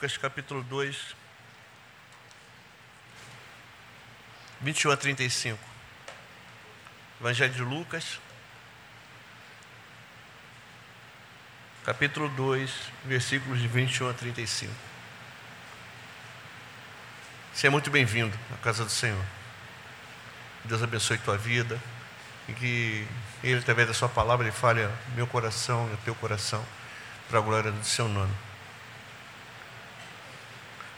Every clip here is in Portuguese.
Lucas, capítulo 2, 21 a 35. Evangelho de Lucas, capítulo 2, versículos de 21 a 35. Seja muito bem-vindo à casa do Senhor. Deus abençoe tua vida e que Ele, através da Sua palavra, Ele fale meu coração e ao teu coração para a glória do Seu nome.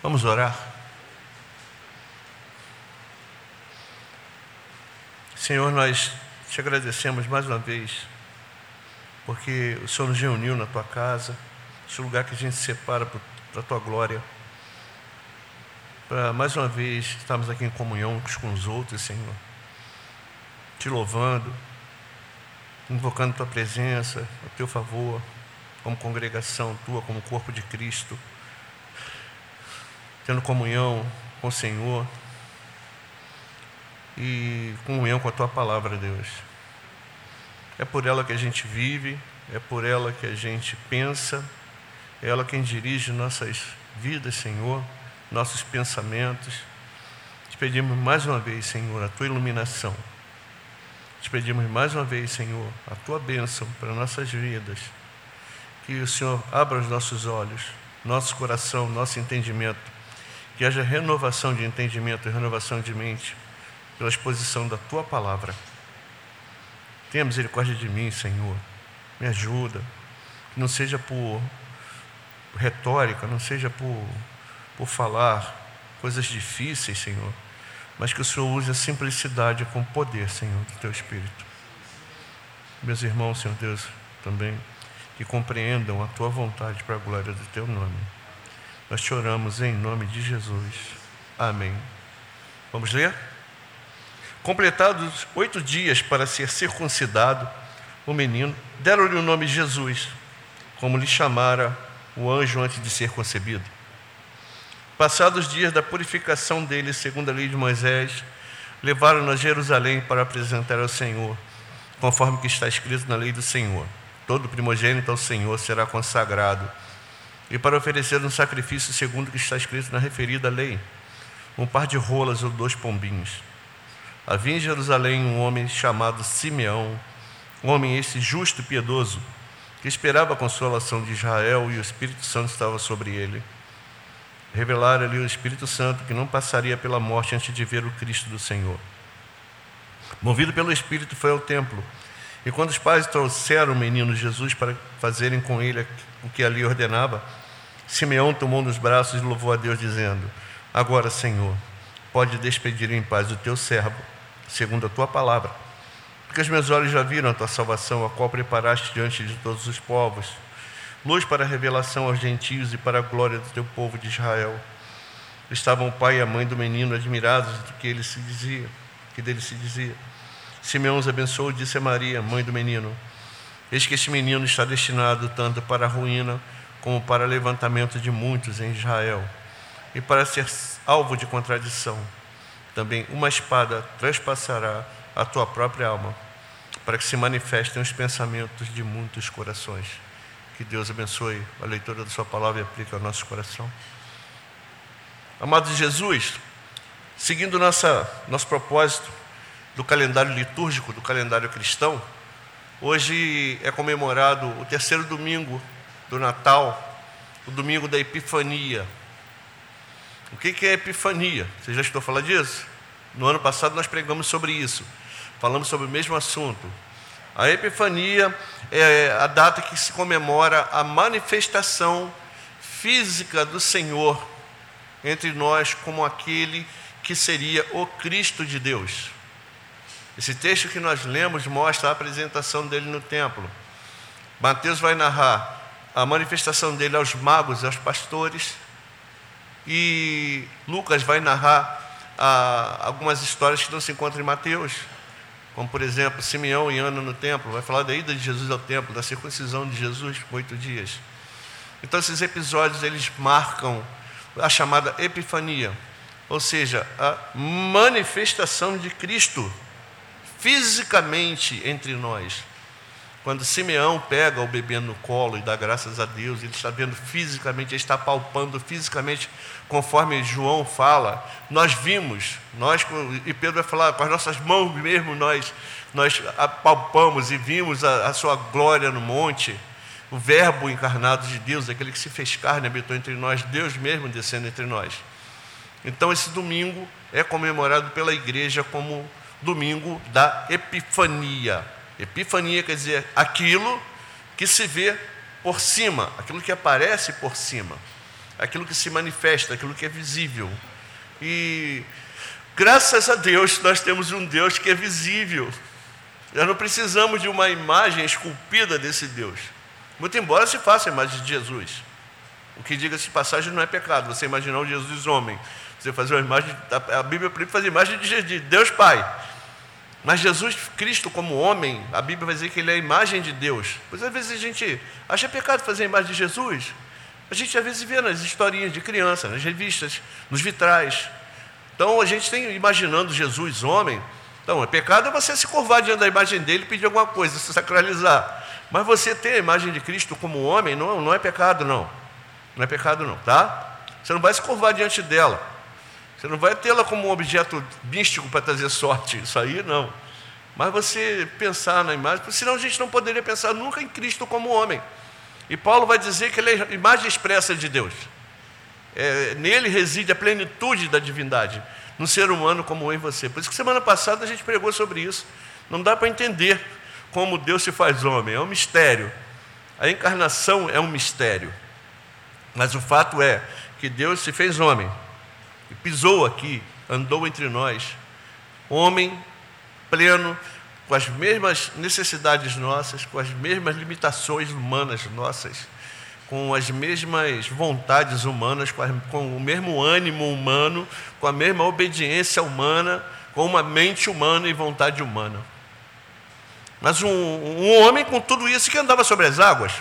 Vamos orar? Senhor, nós te agradecemos mais uma vez, porque o Senhor nos reuniu na tua casa, esse lugar que a gente separa para a tua glória, para mais uma vez estarmos aqui em comunhão uns com os outros, Senhor, te louvando, invocando tua presença, o teu favor, como congregação tua, como corpo de Cristo tendo comunhão com o Senhor e comunhão com a tua palavra, Deus. É por ela que a gente vive, é por ela que a gente pensa, é ela quem dirige nossas vidas, Senhor, nossos pensamentos. Te pedimos mais uma vez, Senhor, a tua iluminação. Te pedimos mais uma vez, Senhor, a tua bênção para nossas vidas. Que o Senhor abra os nossos olhos, nosso coração, nosso entendimento que haja renovação de entendimento e renovação de mente pela exposição da tua palavra. Tenha misericórdia de mim, Senhor. Me ajuda. Que não seja por retórica, não seja por, por falar coisas difíceis, Senhor, mas que o Senhor use a simplicidade com poder, Senhor, do teu Espírito. Meus irmãos, Senhor Deus, também, que compreendam a tua vontade para a glória do teu nome. Nós te oramos em nome de Jesus. Amém. Vamos ler? Completados oito dias para ser circuncidado, o menino, deram-lhe o nome Jesus, como lhe chamara o anjo antes de ser concebido. Passados os dias da purificação dele, segundo a lei de Moisés, levaram-no a Jerusalém para apresentar ao Senhor, conforme que está escrito na lei do Senhor. Todo primogênito ao Senhor será consagrado e para oferecer um sacrifício segundo o que está escrito na referida lei, um par de rolas ou dois pombinhos. Havia em Jerusalém um homem chamado Simeão, um homem esse justo e piedoso, que esperava a consolação de Israel e o Espírito Santo estava sobre ele. Revelara-lhe o Espírito Santo que não passaria pela morte antes de ver o Cristo do Senhor. Movido pelo Espírito, foi ao templo. E quando os pais trouxeram o menino Jesus para fazerem com ele o que ali ordenava, Simeão tomou nos braços e louvou a Deus, dizendo: Agora, Senhor, pode despedir em paz o teu servo, segundo a tua palavra, porque os meus olhos já viram a tua salvação, a qual preparaste diante de todos os povos, luz para a revelação aos gentios e para a glória do teu povo de Israel. Estavam o pai e a mãe do menino admirados do que ele se dizia, que dele se dizia. Simeão os abençoou e disse a Maria, mãe do menino: Eis que este menino está destinado tanto para a ruína como para levantamento de muitos em Israel, e para ser alvo de contradição. Também uma espada transpassará a tua própria alma, para que se manifestem os pensamentos de muitos corações. Que Deus abençoe a leitura da Sua palavra e aplique ao nosso coração. Amados Jesus, seguindo nossa, nosso propósito do calendário litúrgico, do calendário cristão, hoje é comemorado o terceiro domingo do Natal, o domingo da Epifania. O que é Epifania? Você já escutou falar disso? No ano passado nós pregamos sobre isso, falamos sobre o mesmo assunto. A Epifania é a data que se comemora a manifestação física do Senhor entre nós como aquele que seria o Cristo de Deus. Esse texto que nós lemos mostra a apresentação dele no templo. Mateus vai narrar a manifestação dele aos magos aos pastores. E Lucas vai narrar ah, algumas histórias que não se encontram em Mateus, como por exemplo Simeão e Ana no templo, vai falar da ida de Jesus ao templo, da circuncisão de Jesus por oito dias. Então esses episódios eles marcam a chamada epifania, ou seja, a manifestação de Cristo fisicamente entre nós. Quando Simeão pega o bebê no colo e dá graças a Deus, ele está vendo fisicamente, ele está palpando fisicamente, conforme João fala. Nós vimos, nós, e Pedro vai falar, com as nossas mãos mesmo, nós, nós palpamos e vimos a, a sua glória no monte. O Verbo encarnado de Deus, aquele que se fez carne, habitou entre nós, Deus mesmo descendo entre nós. Então, esse domingo é comemorado pela igreja como domingo da Epifania. Epifania quer dizer aquilo que se vê por cima, aquilo que aparece por cima, aquilo que se manifesta, aquilo que é visível. E graças a Deus nós temos um Deus que é visível. Nós não precisamos de uma imagem esculpida desse Deus. Muito embora se faça a imagem de Jesus. O que diga-se passagem não é pecado. Você imaginar o Jesus homem. Você fazer uma imagem, a Bíblia proíbe fazer imagem de Deus Pai. Mas Jesus Cristo, como homem, a Bíblia vai dizer que ele é a imagem de Deus. Pois às vezes a gente acha pecado fazer a imagem de Jesus. A gente às vezes vê nas historinhas de criança, nas revistas, nos vitrais. Então a gente tem imaginando Jesus homem. Então, é pecado você se curvar diante da imagem dele e pedir alguma coisa, se sacralizar. Mas você ter a imagem de Cristo como homem não, não é pecado, não. Não é pecado, não, tá? Você não vai se curvar diante dela. Você não vai tê-la como um objeto místico para trazer sorte, isso aí não. Mas você pensar na imagem, senão a gente não poderia pensar nunca em Cristo como homem. E Paulo vai dizer que ele é a imagem expressa de Deus. É, nele reside a plenitude da divindade, no ser humano como eu e você. Por isso que semana passada a gente pregou sobre isso. Não dá para entender como Deus se faz homem, é um mistério. A encarnação é um mistério. Mas o fato é que Deus se fez homem pisou aqui, andou entre nós, homem pleno, com as mesmas necessidades nossas, com as mesmas limitações humanas nossas, com as mesmas vontades humanas, com, com o mesmo ânimo humano, com a mesma obediência humana, com uma mente humana e vontade humana. Mas um, um homem com tudo isso que andava sobre as águas,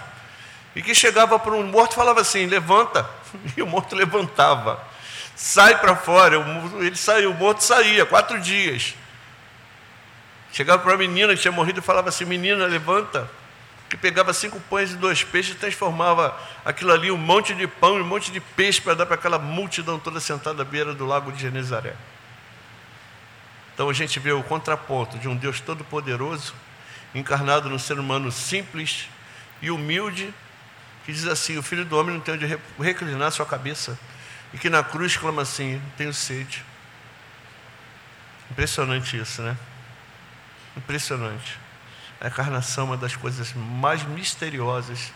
e que chegava para um morto e falava assim: levanta, e o morto levantava sai para fora. Ele saiu, o morto saía, quatro dias. Chegava para uma menina que tinha morrido e falava assim: Menina, levanta. Que pegava cinco pães e dois peixes e transformava aquilo ali, um monte de pão e um monte de peixe para dar para aquela multidão toda sentada à beira do lago de Genezaré. Então a gente vê o contraponto de um Deus todo-poderoso, encarnado num ser humano simples e humilde, que diz assim: O filho do homem não tem onde reclinar sua cabeça e que na cruz clama assim: tenho sede. Impressionante isso, né? Impressionante. A encarnação é uma das coisas mais misteriosas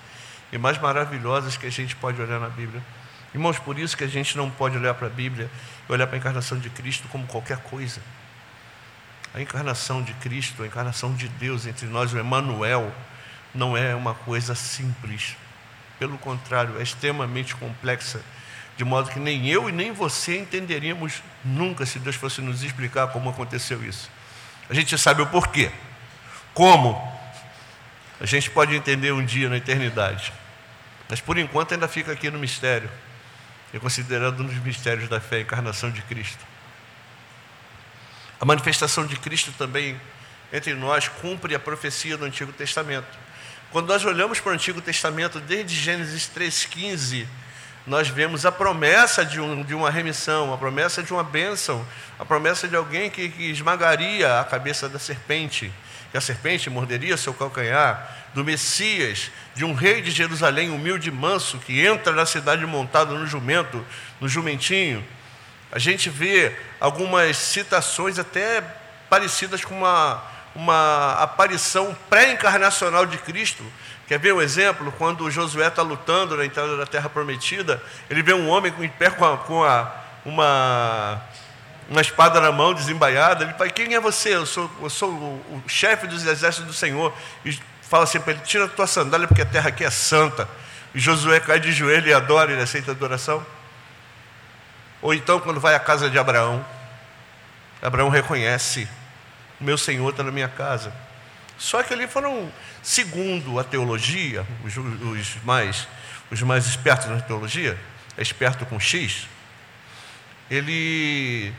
e mais maravilhosas que a gente pode olhar na Bíblia. Irmãos, por isso que a gente não pode olhar para a Bíblia e olhar para a encarnação de Cristo como qualquer coisa. A encarnação de Cristo, a encarnação de Deus entre nós, o Emmanuel, não é uma coisa simples. Pelo contrário, é extremamente complexa de modo que nem eu e nem você entenderíamos nunca se Deus fosse nos explicar como aconteceu isso. A gente sabe o porquê. Como? A gente pode entender um dia na eternidade. Mas por enquanto ainda fica aqui no mistério. É considerado um dos mistérios da fé, a encarnação de Cristo. A manifestação de Cristo também entre nós cumpre a profecia do Antigo Testamento. Quando nós olhamos para o Antigo Testamento, desde Gênesis 3,15 nós vemos a promessa de, um, de uma remissão, a promessa de uma bênção, a promessa de alguém que, que esmagaria a cabeça da serpente, que a serpente morderia seu calcanhar, do Messias, de um rei de Jerusalém humilde e manso, que entra na cidade montado no jumento, no jumentinho. A gente vê algumas citações até parecidas com uma, uma aparição pré-encarnacional de Cristo, Quer ver um exemplo? Quando Josué está lutando na entrada da terra prometida, ele vê um homem em pé com, a, com a, uma, uma espada na mão, desembaiada. Ele fala: Quem é você? Eu sou, eu sou o, o chefe dos exércitos do Senhor. E fala assim para ele: Tira a tua sandália, porque a terra aqui é santa. E Josué cai de joelho e adora, ele aceita a adoração. Ou então, quando vai à casa de Abraão, Abraão reconhece: Meu Senhor está na minha casa. Só que ali foram Segundo a teologia, os, os, mais, os mais espertos na teologia, é esperto com X, ele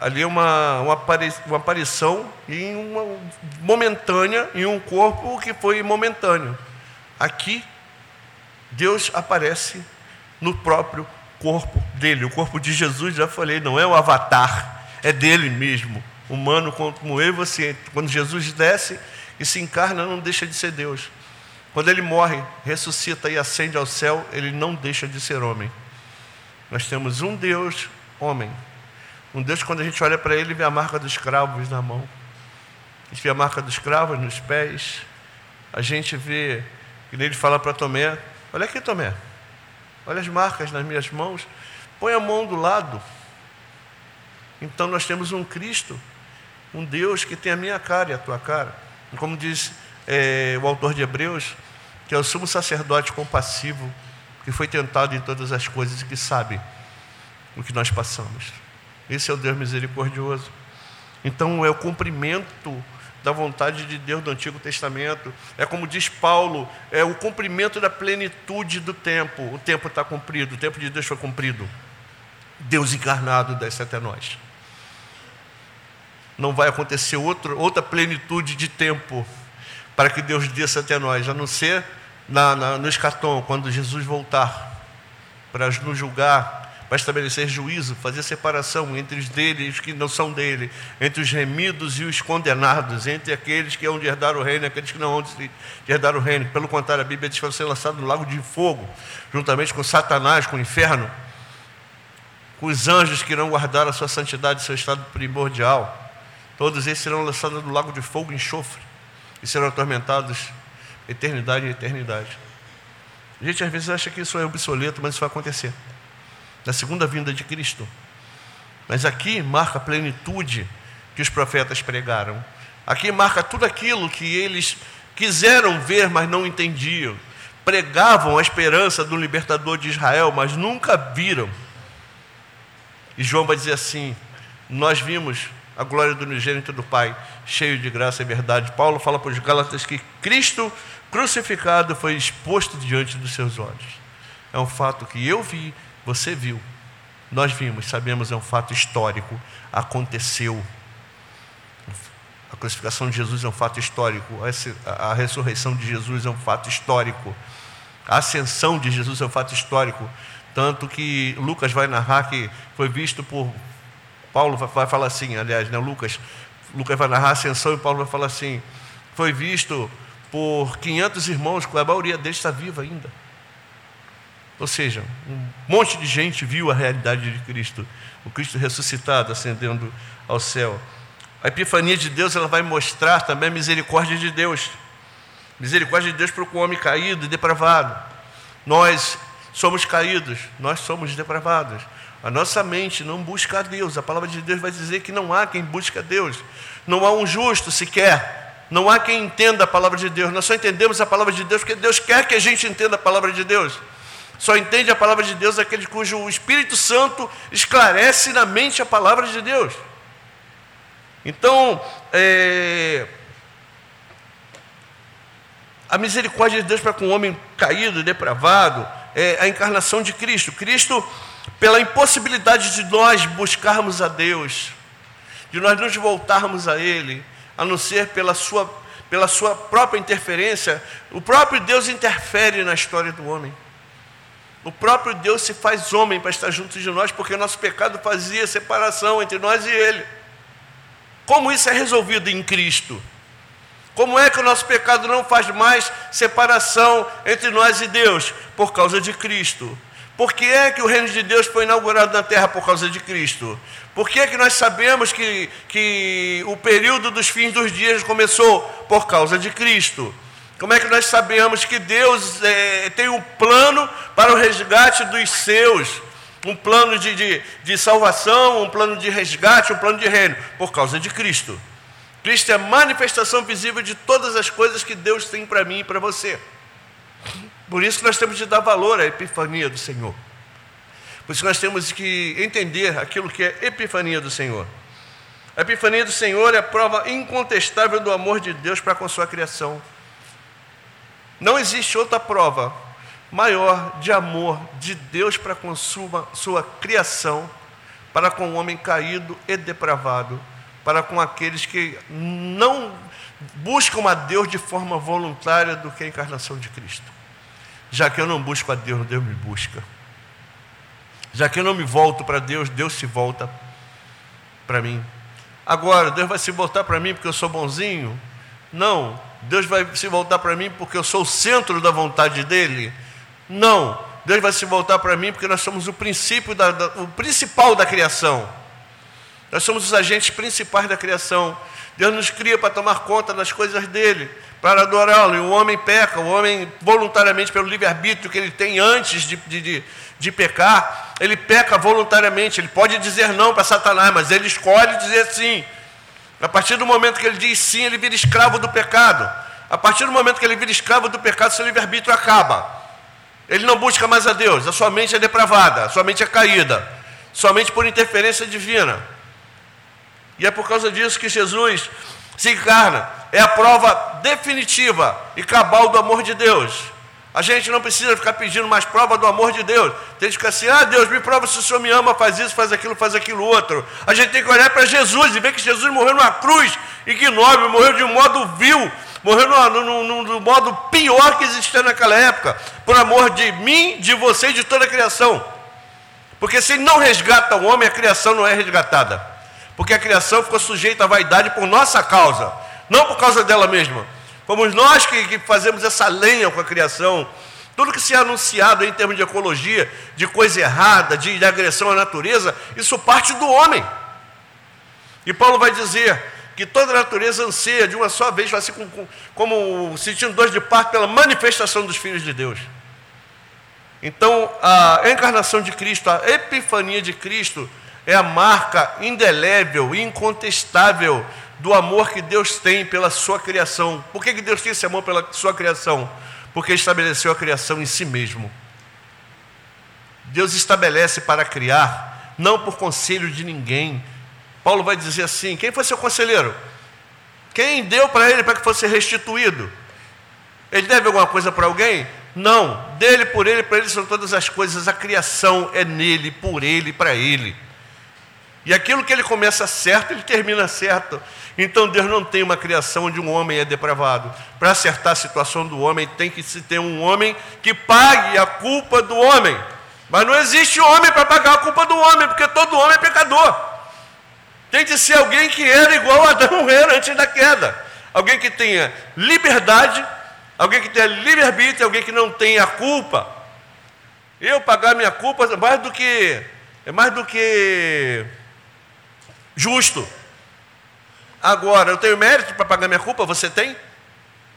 ali uma, uma, uma aparição em uma momentânea em um corpo que foi momentâneo. Aqui, Deus aparece no próprio corpo dele. O corpo de Jesus, já falei, não é o avatar, é dele mesmo, humano como eu e você. Quando Jesus desce e se encarna, não deixa de ser Deus. Quando ele morre, ressuscita e ascende ao céu, ele não deixa de ser homem. Nós temos um Deus, homem. Um Deus, quando a gente olha para ele, vê a marca dos cravos na mão. A gente vê a marca dos cravos nos pés. A gente vê, que ele fala para Tomé: Olha aqui, Tomé. Olha as marcas nas minhas mãos. Põe a mão do lado. Então nós temos um Cristo, um Deus que tem a minha cara e a tua cara. Como diz é, o autor de Hebreus, que é o sumo sacerdote compassivo, que foi tentado em todas as coisas e que sabe o que nós passamos. Esse é o Deus misericordioso. Então é o cumprimento da vontade de Deus do Antigo Testamento. É como diz Paulo, é o cumprimento da plenitude do tempo. O tempo está cumprido, o tempo de Deus foi cumprido. Deus encarnado desce até nós. Não vai acontecer outro, outra plenitude de tempo para que Deus desça até nós, a não ser na, na, no escatom, quando Jesus voltar para nos julgar para estabelecer juízo, fazer separação entre os dele e os que não são dele, entre os remidos e os condenados, entre aqueles que hão de herdar o reino e aqueles que não hão de herdar o reino. Pelo contrário, a Bíblia diz que vai ser lançado no lago de fogo, juntamente com Satanás, com o inferno, com os anjos que irão guardar a sua santidade, seu estado primordial. Todos esses serão lançados no lago de fogo e enxofre e serão atormentados eternidade e eternidade. A gente às vezes acha que isso é obsoleto, mas isso vai acontecer da segunda vinda de Cristo. Mas aqui marca a plenitude que os profetas pregaram. Aqui marca tudo aquilo que eles quiseram ver, mas não entendiam. Pregavam a esperança do libertador de Israel, mas nunca viram. E João vai dizer assim: Nós vimos a glória do unigênito do Pai, cheio de graça e verdade. Paulo fala para os Gálatas que Cristo crucificado foi exposto diante dos seus olhos. É um fato que eu vi, você viu, nós vimos, sabemos, é um fato histórico, aconteceu. A crucificação de Jesus é um fato histórico, a ressurreição de Jesus é um fato histórico, a ascensão de Jesus é um fato histórico. Tanto que Lucas vai narrar que foi visto por. Paulo vai falar assim, aliás, né, Lucas, Lucas vai narrar a ascensão e Paulo vai falar assim: foi visto por 500 irmãos, a maioria deles está viva ainda. Ou seja, um monte de gente viu a realidade de Cristo, o Cristo ressuscitado ascendendo ao céu. A epifania de Deus ela vai mostrar também a misericórdia de Deus. Misericórdia de Deus para o homem caído e depravado. Nós somos caídos, nós somos depravados. A nossa mente não busca a Deus. A palavra de Deus vai dizer que não há quem busque a Deus. Não há um justo sequer. Não há quem entenda a palavra de Deus. Nós só entendemos a palavra de Deus porque Deus quer que a gente entenda a palavra de Deus. Só entende a palavra de Deus aquele cujo Espírito Santo esclarece na mente a palavra de Deus. Então, é, a misericórdia de Deus para com o homem caído, depravado, é a encarnação de Cristo. Cristo, pela impossibilidade de nós buscarmos a Deus, de nós nos voltarmos a Ele, a não ser pela sua, pela sua própria interferência, o próprio Deus interfere na história do homem. O próprio Deus se faz homem para estar junto de nós, porque o nosso pecado fazia separação entre nós e Ele. Como isso é resolvido em Cristo? Como é que o nosso pecado não faz mais separação entre nós e Deus? Por causa de Cristo. Por que é que o reino de Deus foi inaugurado na terra por causa de Cristo? Por que é que nós sabemos que, que o período dos fins dos dias começou? Por causa de Cristo. Como é que nós sabemos que Deus é, tem um plano para o resgate dos seus? Um plano de, de, de salvação, um plano de resgate, um plano de reino? Por causa de Cristo. Cristo é a manifestação visível de todas as coisas que Deus tem para mim e para você. Por isso que nós temos de dar valor à epifania do Senhor. Por isso que nós temos que entender aquilo que é epifania do Senhor. A epifania do Senhor é a prova incontestável do amor de Deus para com a sua criação. Não existe outra prova maior de amor de Deus para com sua, sua criação, para com o homem caído e depravado, para com aqueles que não buscam a Deus de forma voluntária do que a encarnação de Cristo. Já que eu não busco a Deus, Deus me busca. Já que eu não me volto para Deus, Deus se volta para mim. Agora, Deus vai se voltar para mim porque eu sou bonzinho? Não. Deus vai se voltar para mim porque eu sou o centro da vontade dele? Não. Deus vai se voltar para mim porque nós somos o princípio da, da, o principal da criação. Nós somos os agentes principais da criação. Deus nos cria para tomar conta das coisas dele, para adorá-lo. E o homem peca, o homem voluntariamente, pelo livre-arbítrio que ele tem antes de, de, de, pecar, ele peca voluntariamente. Ele pode dizer não para Satanás, mas ele escolhe dizer sim. A partir do momento que ele diz sim, ele vira escravo do pecado. A partir do momento que ele vira escravo do pecado, seu livre-arbítrio acaba. Ele não busca mais a Deus, a sua mente é depravada, a sua mente é caída, somente por interferência divina. E é por causa disso que Jesus se encarna, é a prova definitiva e cabal do amor de Deus. A gente não precisa ficar pedindo mais prova do amor de Deus. Tem que ficar assim: ah, Deus, me prova se o Senhor me ama, faz isso, faz aquilo, faz aquilo outro. A gente tem que olhar para Jesus e ver que Jesus morreu numa cruz ignóbil, morreu de um modo vil, morreu no, no, no, no, modo pior que existia naquela época, por amor de mim, de você e de toda a criação. Porque se não resgata o homem, a criação não é resgatada. Porque a criação ficou sujeita à vaidade por nossa causa, não por causa dela mesma. Fomos nós que, que fazemos essa lenha com a criação. Tudo que se é anunciado em termos de ecologia, de coisa errada, de, de agressão à natureza, isso parte do homem. E Paulo vai dizer que toda a natureza anseia de uma só vez, assim como, como sentindo dor de parto pela manifestação dos filhos de Deus. Então, a encarnação de Cristo, a epifania de Cristo, é a marca indelével, incontestável do amor que Deus tem pela sua criação. Por que Deus tem esse amor pela sua criação? Porque estabeleceu a criação em si mesmo. Deus estabelece para criar, não por conselho de ninguém, Paulo vai dizer assim: quem foi seu conselheiro? Quem deu para ele para que fosse restituído? Ele deve alguma coisa para alguém? Não. Dele, por ele, para ele são todas as coisas. A criação é nele, por ele, para ele. E aquilo que ele começa certo, ele termina certo. Então Deus não tem uma criação onde um homem é depravado. Para acertar a situação do homem, tem que se ter um homem que pague a culpa do homem. Mas não existe homem para pagar a culpa do homem, porque todo homem é pecador. Tem de ser alguém que era igual Adão era antes da queda. Alguém que tenha liberdade, alguém que tenha livre-arbítrio, alguém que não tenha culpa. Eu pagar minha culpa é mais do que é mais do que justo. Agora, eu tenho mérito para pagar minha culpa? Você tem?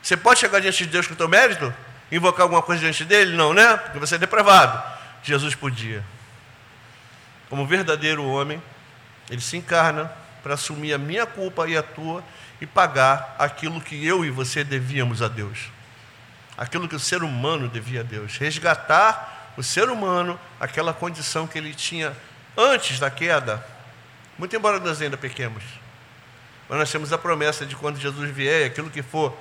Você pode chegar diante de Deus com o teu mérito? Invocar alguma coisa diante dele? Não, né? Porque você é depravado. Jesus podia. Como verdadeiro homem, ele se encarna para assumir a minha culpa e a tua e pagar aquilo que eu e você devíamos a Deus. Aquilo que o ser humano devia a Deus. Resgatar o ser humano aquela condição que ele tinha antes da queda. Muito embora nós ainda pequemos. Mas nós temos a promessa de quando Jesus vier, aquilo que for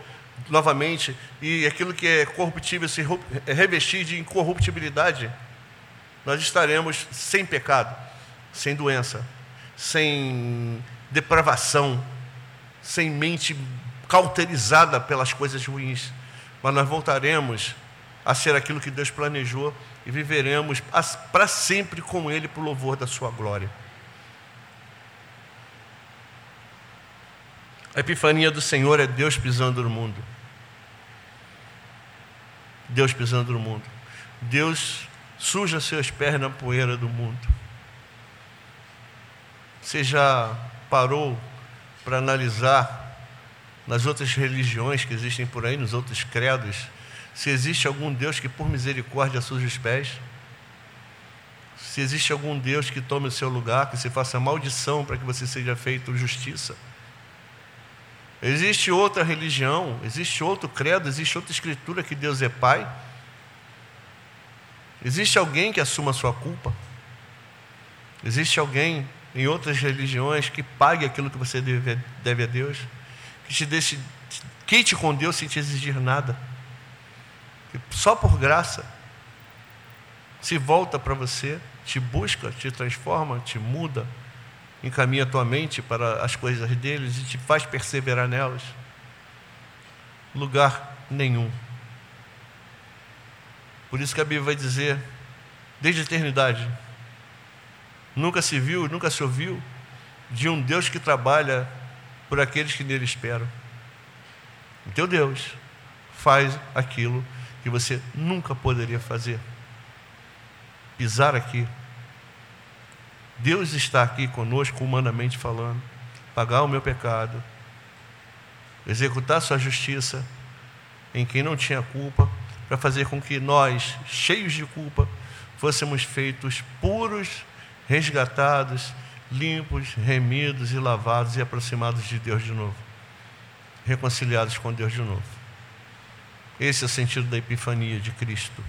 novamente, e aquilo que é corruptível se revestir de incorruptibilidade, nós estaremos sem pecado, sem doença, sem depravação, sem mente cauterizada pelas coisas ruins, mas nós voltaremos a ser aquilo que Deus planejou e viveremos para sempre com Ele para o louvor da Sua glória. A epifania do Senhor é Deus pisando no mundo. Deus pisando no mundo. Deus suja seus pés na poeira do mundo. Você já parou para analisar nas outras religiões que existem por aí, nos outros credos, se existe algum Deus que por misericórdia suja os pés? Se existe algum Deus que tome o seu lugar, que se faça maldição para que você seja feito justiça? Existe outra religião, existe outro credo, existe outra escritura que Deus é Pai? Existe alguém que assuma a sua culpa? Existe alguém em outras religiões que pague aquilo que você deve, deve a Deus, que te deixe, quite com Deus sem te exigir nada, só por graça. se volta para você, te busca, te transforma, te muda, encaminha a tua mente para as coisas deles e te faz perseverar nelas? Lugar nenhum. Por isso que a Bíblia vai dizer, desde a eternidade, nunca se viu, nunca se ouviu de um Deus que trabalha por aqueles que nele esperam. O teu Deus faz aquilo que você nunca poderia fazer. Pisar aqui. Deus está aqui conosco, humanamente falando, pagar o meu pecado, executar sua justiça em quem não tinha culpa, para fazer com que nós, cheios de culpa, fôssemos feitos puros, resgatados, limpos, remidos e lavados e aproximados de Deus de novo, reconciliados com Deus de novo. Esse é o sentido da epifania de Cristo.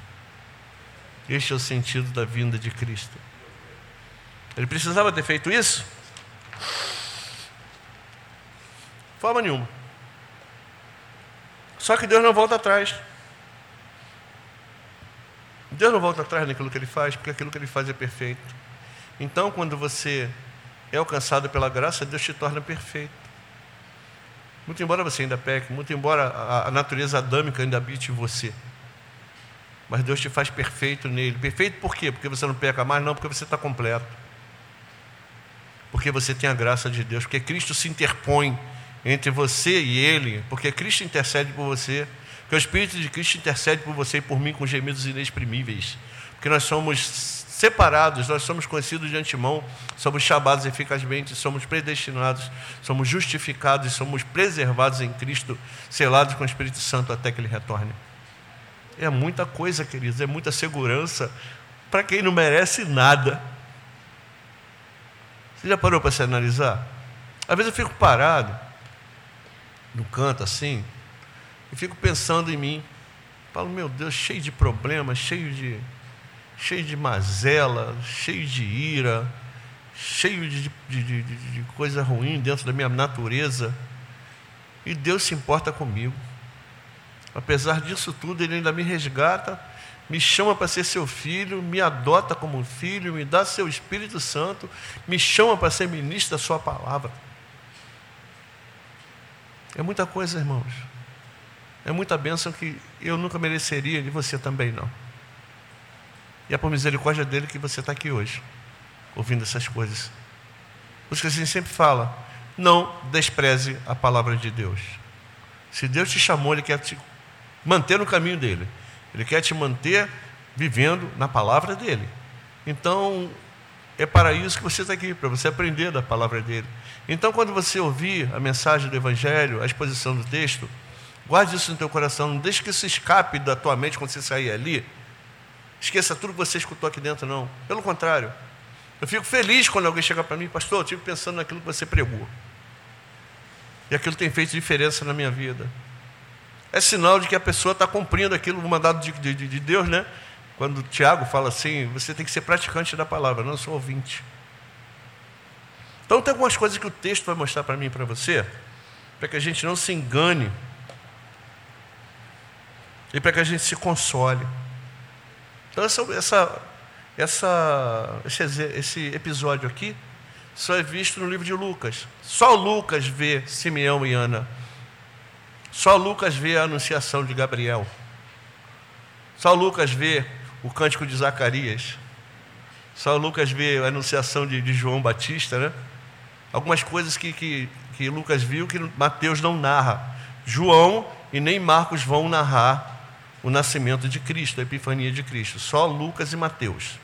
Este é o sentido da vinda de Cristo. Ele precisava ter feito isso? Forma nenhuma. Só que Deus não volta atrás. Deus não volta atrás naquilo que Ele faz, porque aquilo que Ele faz é perfeito. Então, quando você é alcançado pela graça, Deus te torna perfeito. Muito embora você ainda peque, muito embora a, a natureza adâmica ainda habite em você. Mas Deus te faz perfeito nele. Perfeito por quê? Porque você não peca mais? Não, porque você está completo. Porque você tem a graça de Deus. Porque Cristo se interpõe entre você e Ele. Porque Cristo intercede por você. Porque o Espírito de Cristo intercede por você e por mim com gemidos inexprimíveis. Porque nós somos separados, nós somos conhecidos de antemão, somos chamados eficazmente, somos predestinados, somos justificados, somos preservados em Cristo, selados com o Espírito Santo até que Ele retorne. É muita coisa, queridos, é muita segurança para quem não merece nada. Você já parou para se analisar? Às vezes eu fico parado, no canto assim, e fico pensando em mim. Falo, meu Deus, cheio de problemas, cheio de cheio de mazela, cheio de ira, cheio de, de, de, de, coisa ruim dentro da minha natureza. E Deus se importa comigo. Apesar disso tudo, Ele ainda me resgata, me chama para ser seu filho, me adota como filho, me dá seu Espírito Santo, me chama para ser ministro da Sua palavra. É muita coisa, irmãos. É muita bênção que eu nunca mereceria e você também não. E é por misericórdia dele que você está aqui hoje, ouvindo essas coisas. Por que a gente sempre fala: não despreze a palavra de Deus. Se Deus te chamou, Ele quer te manter no caminho dele. Ele quer te manter vivendo na palavra dele. Então, é para isso que você está aqui, para você aprender da palavra dele. Então, quando você ouvir a mensagem do Evangelho, a exposição do texto, guarde isso no teu coração, não deixe que isso escape da tua mente quando você sair ali esqueça tudo que você escutou aqui dentro, não. Pelo contrário. Eu fico feliz quando alguém chega para mim, pastor, eu estive pensando naquilo que você pregou. E aquilo tem feito diferença na minha vida. É sinal de que a pessoa está cumprindo aquilo, o mandado de, de, de Deus, né? Quando Tiago fala assim, você tem que ser praticante da palavra, não só ouvinte. Então tem algumas coisas que o texto vai mostrar para mim e para você, para que a gente não se engane e para que a gente se console. Então, essa, essa, essa, esse, esse episódio aqui só é visto no livro de Lucas. Só Lucas vê Simeão e Ana. Só Lucas vê a anunciação de Gabriel. Só Lucas vê o cântico de Zacarias. Só Lucas vê a anunciação de, de João Batista, né? Algumas coisas que, que, que Lucas viu que Mateus não narra. João e nem Marcos vão narrar o nascimento de Cristo, a epifania de Cristo. Só Lucas e Mateus.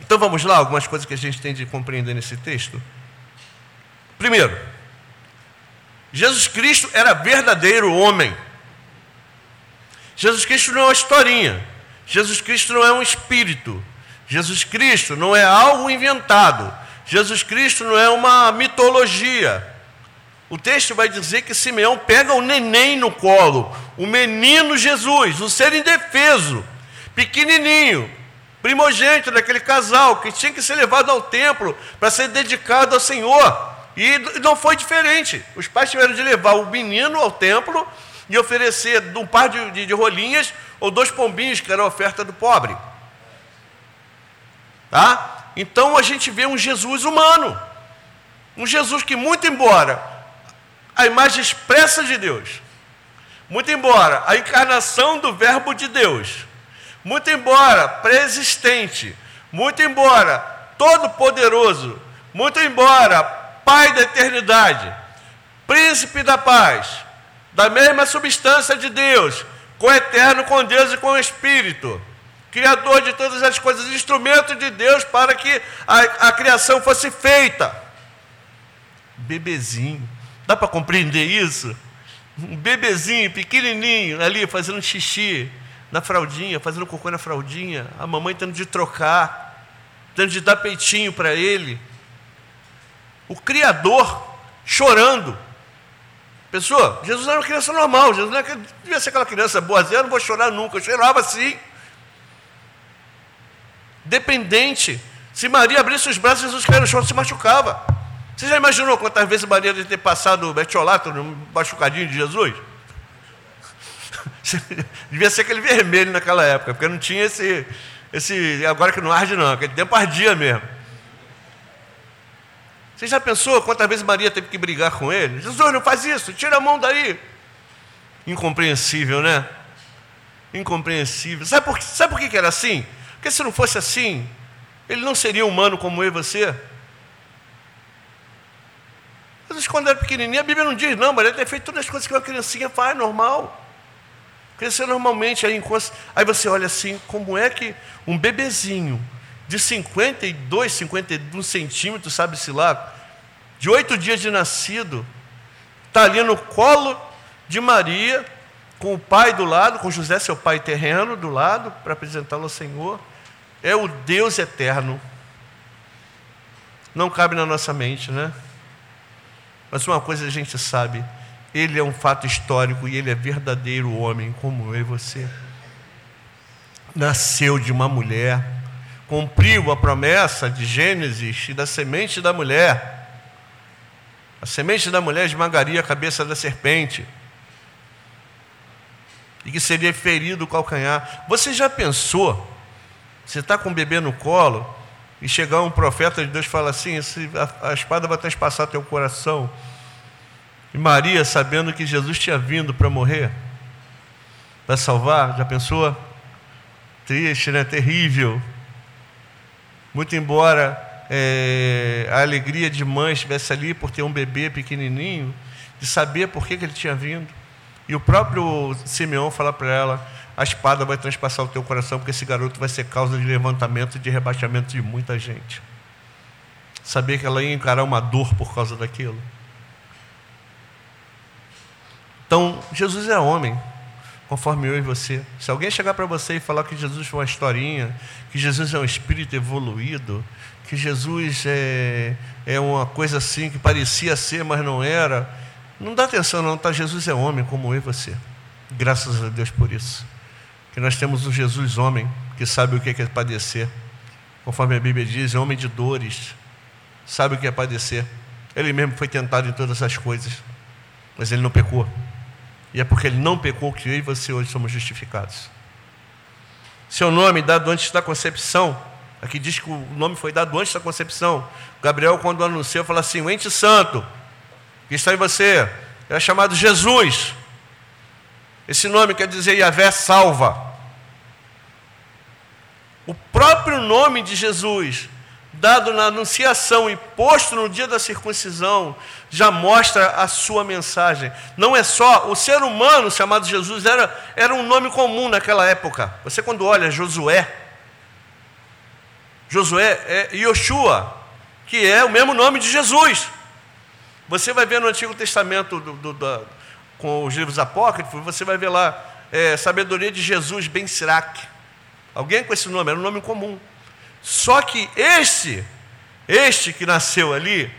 Então vamos lá, algumas coisas que a gente tem de compreender nesse texto. Primeiro, Jesus Cristo era verdadeiro homem. Jesus Cristo não é uma historinha. Jesus Cristo não é um espírito. Jesus Cristo não é algo inventado. Jesus Cristo não é uma mitologia. O texto vai dizer que Simeão pega o neném no colo, o menino Jesus, um ser indefeso, pequenininho, primogênito daquele casal que tinha que ser levado ao templo para ser dedicado ao Senhor. E não foi diferente. Os pais tiveram de levar o menino ao templo e oferecer um par de, de, de rolinhas ou dois pombinhos, que era a oferta do pobre. Tá? Então a gente vê um Jesus humano. Um Jesus que, muito embora a imagem expressa de Deus, muito embora a encarnação do Verbo de Deus, muito embora preexistente, muito embora todo-poderoso, muito embora Pai da eternidade, Príncipe da paz, da mesma substância de Deus, co-eterno com Deus e com o Espírito, Criador de todas as coisas, instrumento de Deus para que a, a criação fosse feita. Bebezinho, dá para compreender isso? Um bebezinho pequenininho ali fazendo xixi na fraldinha, fazendo cocô na fraldinha, a mamãe tendo de trocar, tendo de dar peitinho para ele. O Criador chorando. Pessoa, Jesus era uma criança normal, Jesus não devia ser aquela criança boazinha, eu não vou chorar nunca, eu chorava assim. Dependente. Se Maria abrisse os braços, Jesus caía no chão, se machucava. Você já imaginou quantas vezes Maria deve ter passado o betiolato no machucadinho de Jesus? Devia ser aquele vermelho naquela época, porque não tinha esse, esse agora que não arde não, aquele tempo ardia mesmo. Você já pensou quantas vezes Maria teve que brigar com ele? Jesus, não faz isso, tira a mão daí. Incompreensível, né? Incompreensível. Sabe por, sabe por que era assim? Porque se não fosse assim, ele não seria humano como eu e você. Jesus, quando era pequenininho, a Bíblia não diz, não, ele tem feito todas as coisas que uma criancinha faz, normal. Crescer normalmente, aí, aí você olha assim, como é que um bebezinho de 52, 51 centímetros, sabe-se lá, de oito dias de nascido, está ali no colo de Maria, com o pai do lado, com José, seu pai terreno, do lado, para apresentá-lo ao Senhor. É o Deus eterno. Não cabe na nossa mente, né? Mas uma coisa a gente sabe: Ele é um fato histórico e Ele é verdadeiro homem, como eu e você. Nasceu de uma mulher cumpriu a promessa de Gênesis e da semente da mulher. A semente da mulher esmagaria a cabeça da serpente. E que seria ferido o calcanhar. Você já pensou? Você está com um bebê no colo e chegar um profeta de Deus fala assim: a, a espada vai transpassar teu coração. E Maria, sabendo que Jesus tinha vindo para morrer, para salvar, já pensou? Triste, né? Terrível. Muito embora é, a alegria de mãe estivesse ali por ter um bebê pequenininho, de saber por que, que ele tinha vindo. E o próprio Simeão fala para ela: a espada vai transpassar o teu coração, porque esse garoto vai ser causa de levantamento e de rebaixamento de muita gente. Saber que ela ia encarar uma dor por causa daquilo. Então, Jesus é homem conforme eu e você. Se alguém chegar para você e falar que Jesus foi uma historinha, que Jesus é um espírito evoluído, que Jesus é, é uma coisa assim que parecia ser, mas não era, não dá atenção não, tá? Jesus é homem como eu e você. Graças a Deus por isso. Que nós temos um Jesus homem que sabe o que é padecer. Conforme a Bíblia diz, é homem de dores, sabe o que é padecer. Ele mesmo foi tentado em todas as coisas, mas ele não pecou. E é porque ele não pecou que eu e você hoje somos justificados. Seu nome dado antes da concepção, aqui diz que o nome foi dado antes da concepção. Gabriel, quando anunciou, falou assim: o ente santo que está em você é chamado Jesus. Esse nome quer dizer Yahvé salva. O próprio nome de Jesus dado na anunciação e posto no dia da circuncisão, já mostra a sua mensagem. Não é só o ser humano chamado Jesus, era, era um nome comum naquela época. Você, quando olha Josué, Josué é Yoshua, que é o mesmo nome de Jesus. Você vai ver no Antigo Testamento, do, do, do, com os livros apócrifos, você vai ver lá é, sabedoria de Jesus, Ben Sirac. Alguém com esse nome, era um nome comum. Só que este, este que nasceu ali,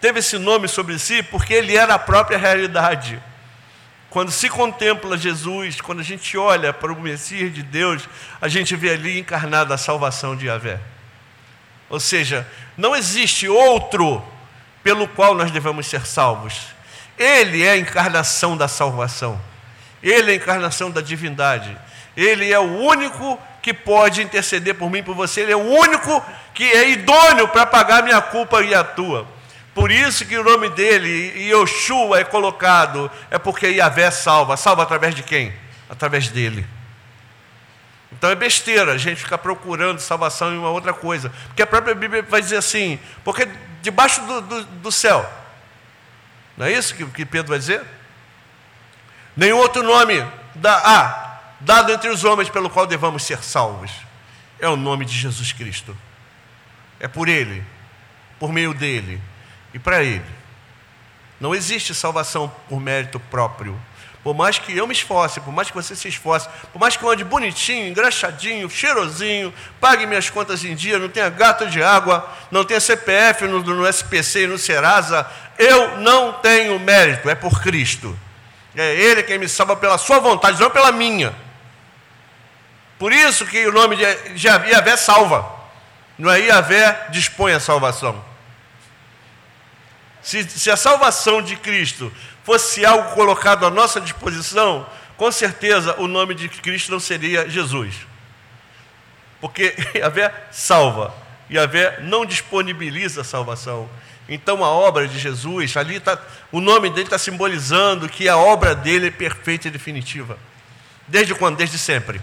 teve esse nome sobre si porque ele era a própria realidade. Quando se contempla Jesus, quando a gente olha para o Messias de Deus, a gente vê ali encarnada a salvação de Yahvé. Ou seja, não existe outro pelo qual nós devemos ser salvos. Ele é a encarnação da salvação. Ele é a encarnação da divindade. Ele é o único que pode interceder por mim por você. Ele é o único que é idôneo para pagar minha culpa e a tua. Por isso que o nome dele, Yoshua, é colocado, é porque Yahvé salva. Salva através de quem? Através dele. Então é besteira a gente ficar procurando salvação em uma outra coisa. Porque a própria Bíblia vai dizer assim, porque debaixo do, do, do céu, não é isso que, que Pedro vai dizer? Nenhum outro nome da, ah, dado entre os homens pelo qual devamos ser salvos. É o nome de Jesus Cristo. É por Ele, por meio dele e para Ele. Não existe salvação por mérito próprio. Por mais que eu me esforce, por mais que você se esforce, por mais que eu ande bonitinho, engraxadinho, cheirosinho, pague minhas contas em dia, não tenha gato de água, não tenha CPF no, no SPC e no Serasa, eu não tenho mérito, é por Cristo. É Ele quem me salva pela sua vontade, não pela minha. Por isso que o nome de Yahvé salva. Não é Yahvé dispõe a salvação. Se, se a salvação de Cristo fosse algo colocado à nossa disposição, com certeza o nome de Cristo não seria Jesus. Porque Yahvé salva, Yahvé não disponibiliza a salvação. Então a obra de Jesus, ali tá, o nome dele está simbolizando que a obra dele é perfeita e definitiva. Desde quando? Desde sempre.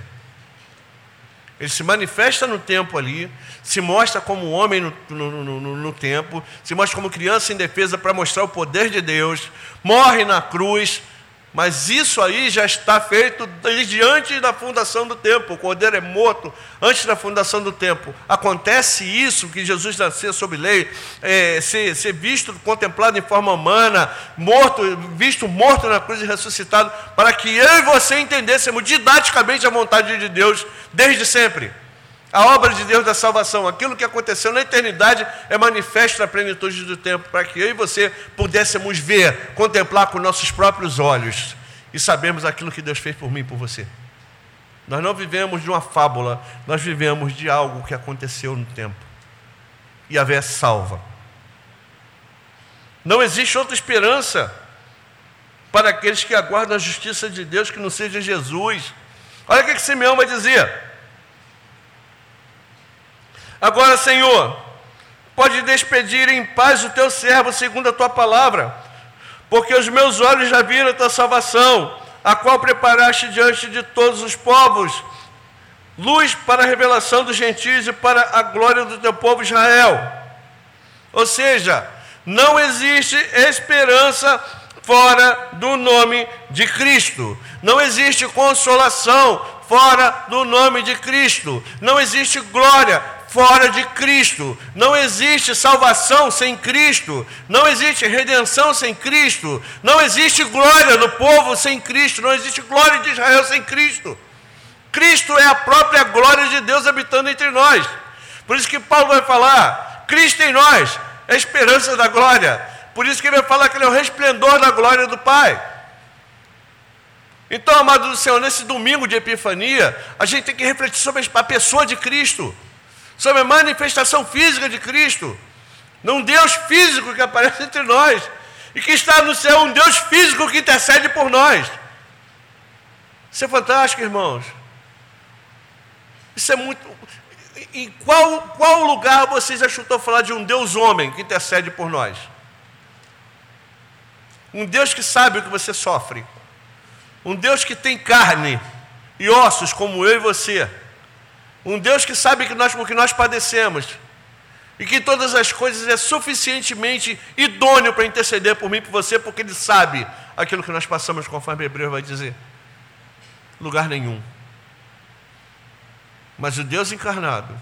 Ele se manifesta no tempo ali, se mostra como homem no, no, no, no tempo, se mostra como criança em defesa para mostrar o poder de Deus, morre na cruz, mas isso aí já está feito desde antes da fundação do tempo. O cordeiro é morto antes da fundação do tempo. Acontece isso, que Jesus nasceu sob lei, é, ser, ser, visto, contemplado em forma humana, morto, visto morto na cruz e ressuscitado, para que eu e você entendêssemos didaticamente a vontade de Deus desde sempre. A obra de Deus da salvação, aquilo que aconteceu na eternidade, é manifesto na plenitude do tempo, para que eu e você pudéssemos ver, contemplar com nossos próprios olhos e sabermos aquilo que Deus fez por mim e por você. Nós não vivemos de uma fábula, nós vivemos de algo que aconteceu no tempo. E a é salva. Não existe outra esperança para aqueles que aguardam a justiça de Deus que não seja Jesus. Olha o que, que Simeão vai dizer. Agora, Senhor, pode despedir em paz o teu servo segundo a tua palavra, porque os meus olhos já viram a tua salvação, a qual preparaste diante de todos os povos, luz para a revelação dos gentios e para a glória do teu povo Israel. Ou seja, não existe esperança fora do nome de Cristo. Não existe consolação fora do nome de Cristo. Não existe glória fora de Cristo. Não existe salvação sem Cristo. Não existe redenção sem Cristo. Não existe glória do povo sem Cristo. Não existe glória de Israel sem Cristo. Cristo é a própria glória de Deus habitando entre nós. Por isso que Paulo vai falar: Cristo em nós é a esperança da glória. Por isso que ele vai falar que ele é o resplendor da glória do Pai. Então, amado do Senhor, nesse domingo de Epifania, a gente tem que refletir sobre a pessoa de Cristo sobre a manifestação física de Cristo, num Deus físico que aparece entre nós, e que está no céu, um Deus físico que intercede por nós. Isso é fantástico, irmãos. Isso é muito. Em qual, qual lugar vocês já chutou falar de um Deus homem que intercede por nós? Um Deus que sabe o que você sofre. Um Deus que tem carne e ossos como eu e você. Um Deus que sabe que nós, o que nós padecemos e que todas as coisas é suficientemente idôneo para interceder por mim e por você, porque Ele sabe aquilo que nós passamos, conforme Hebreu vai dizer. Lugar nenhum. Mas o Deus encarnado,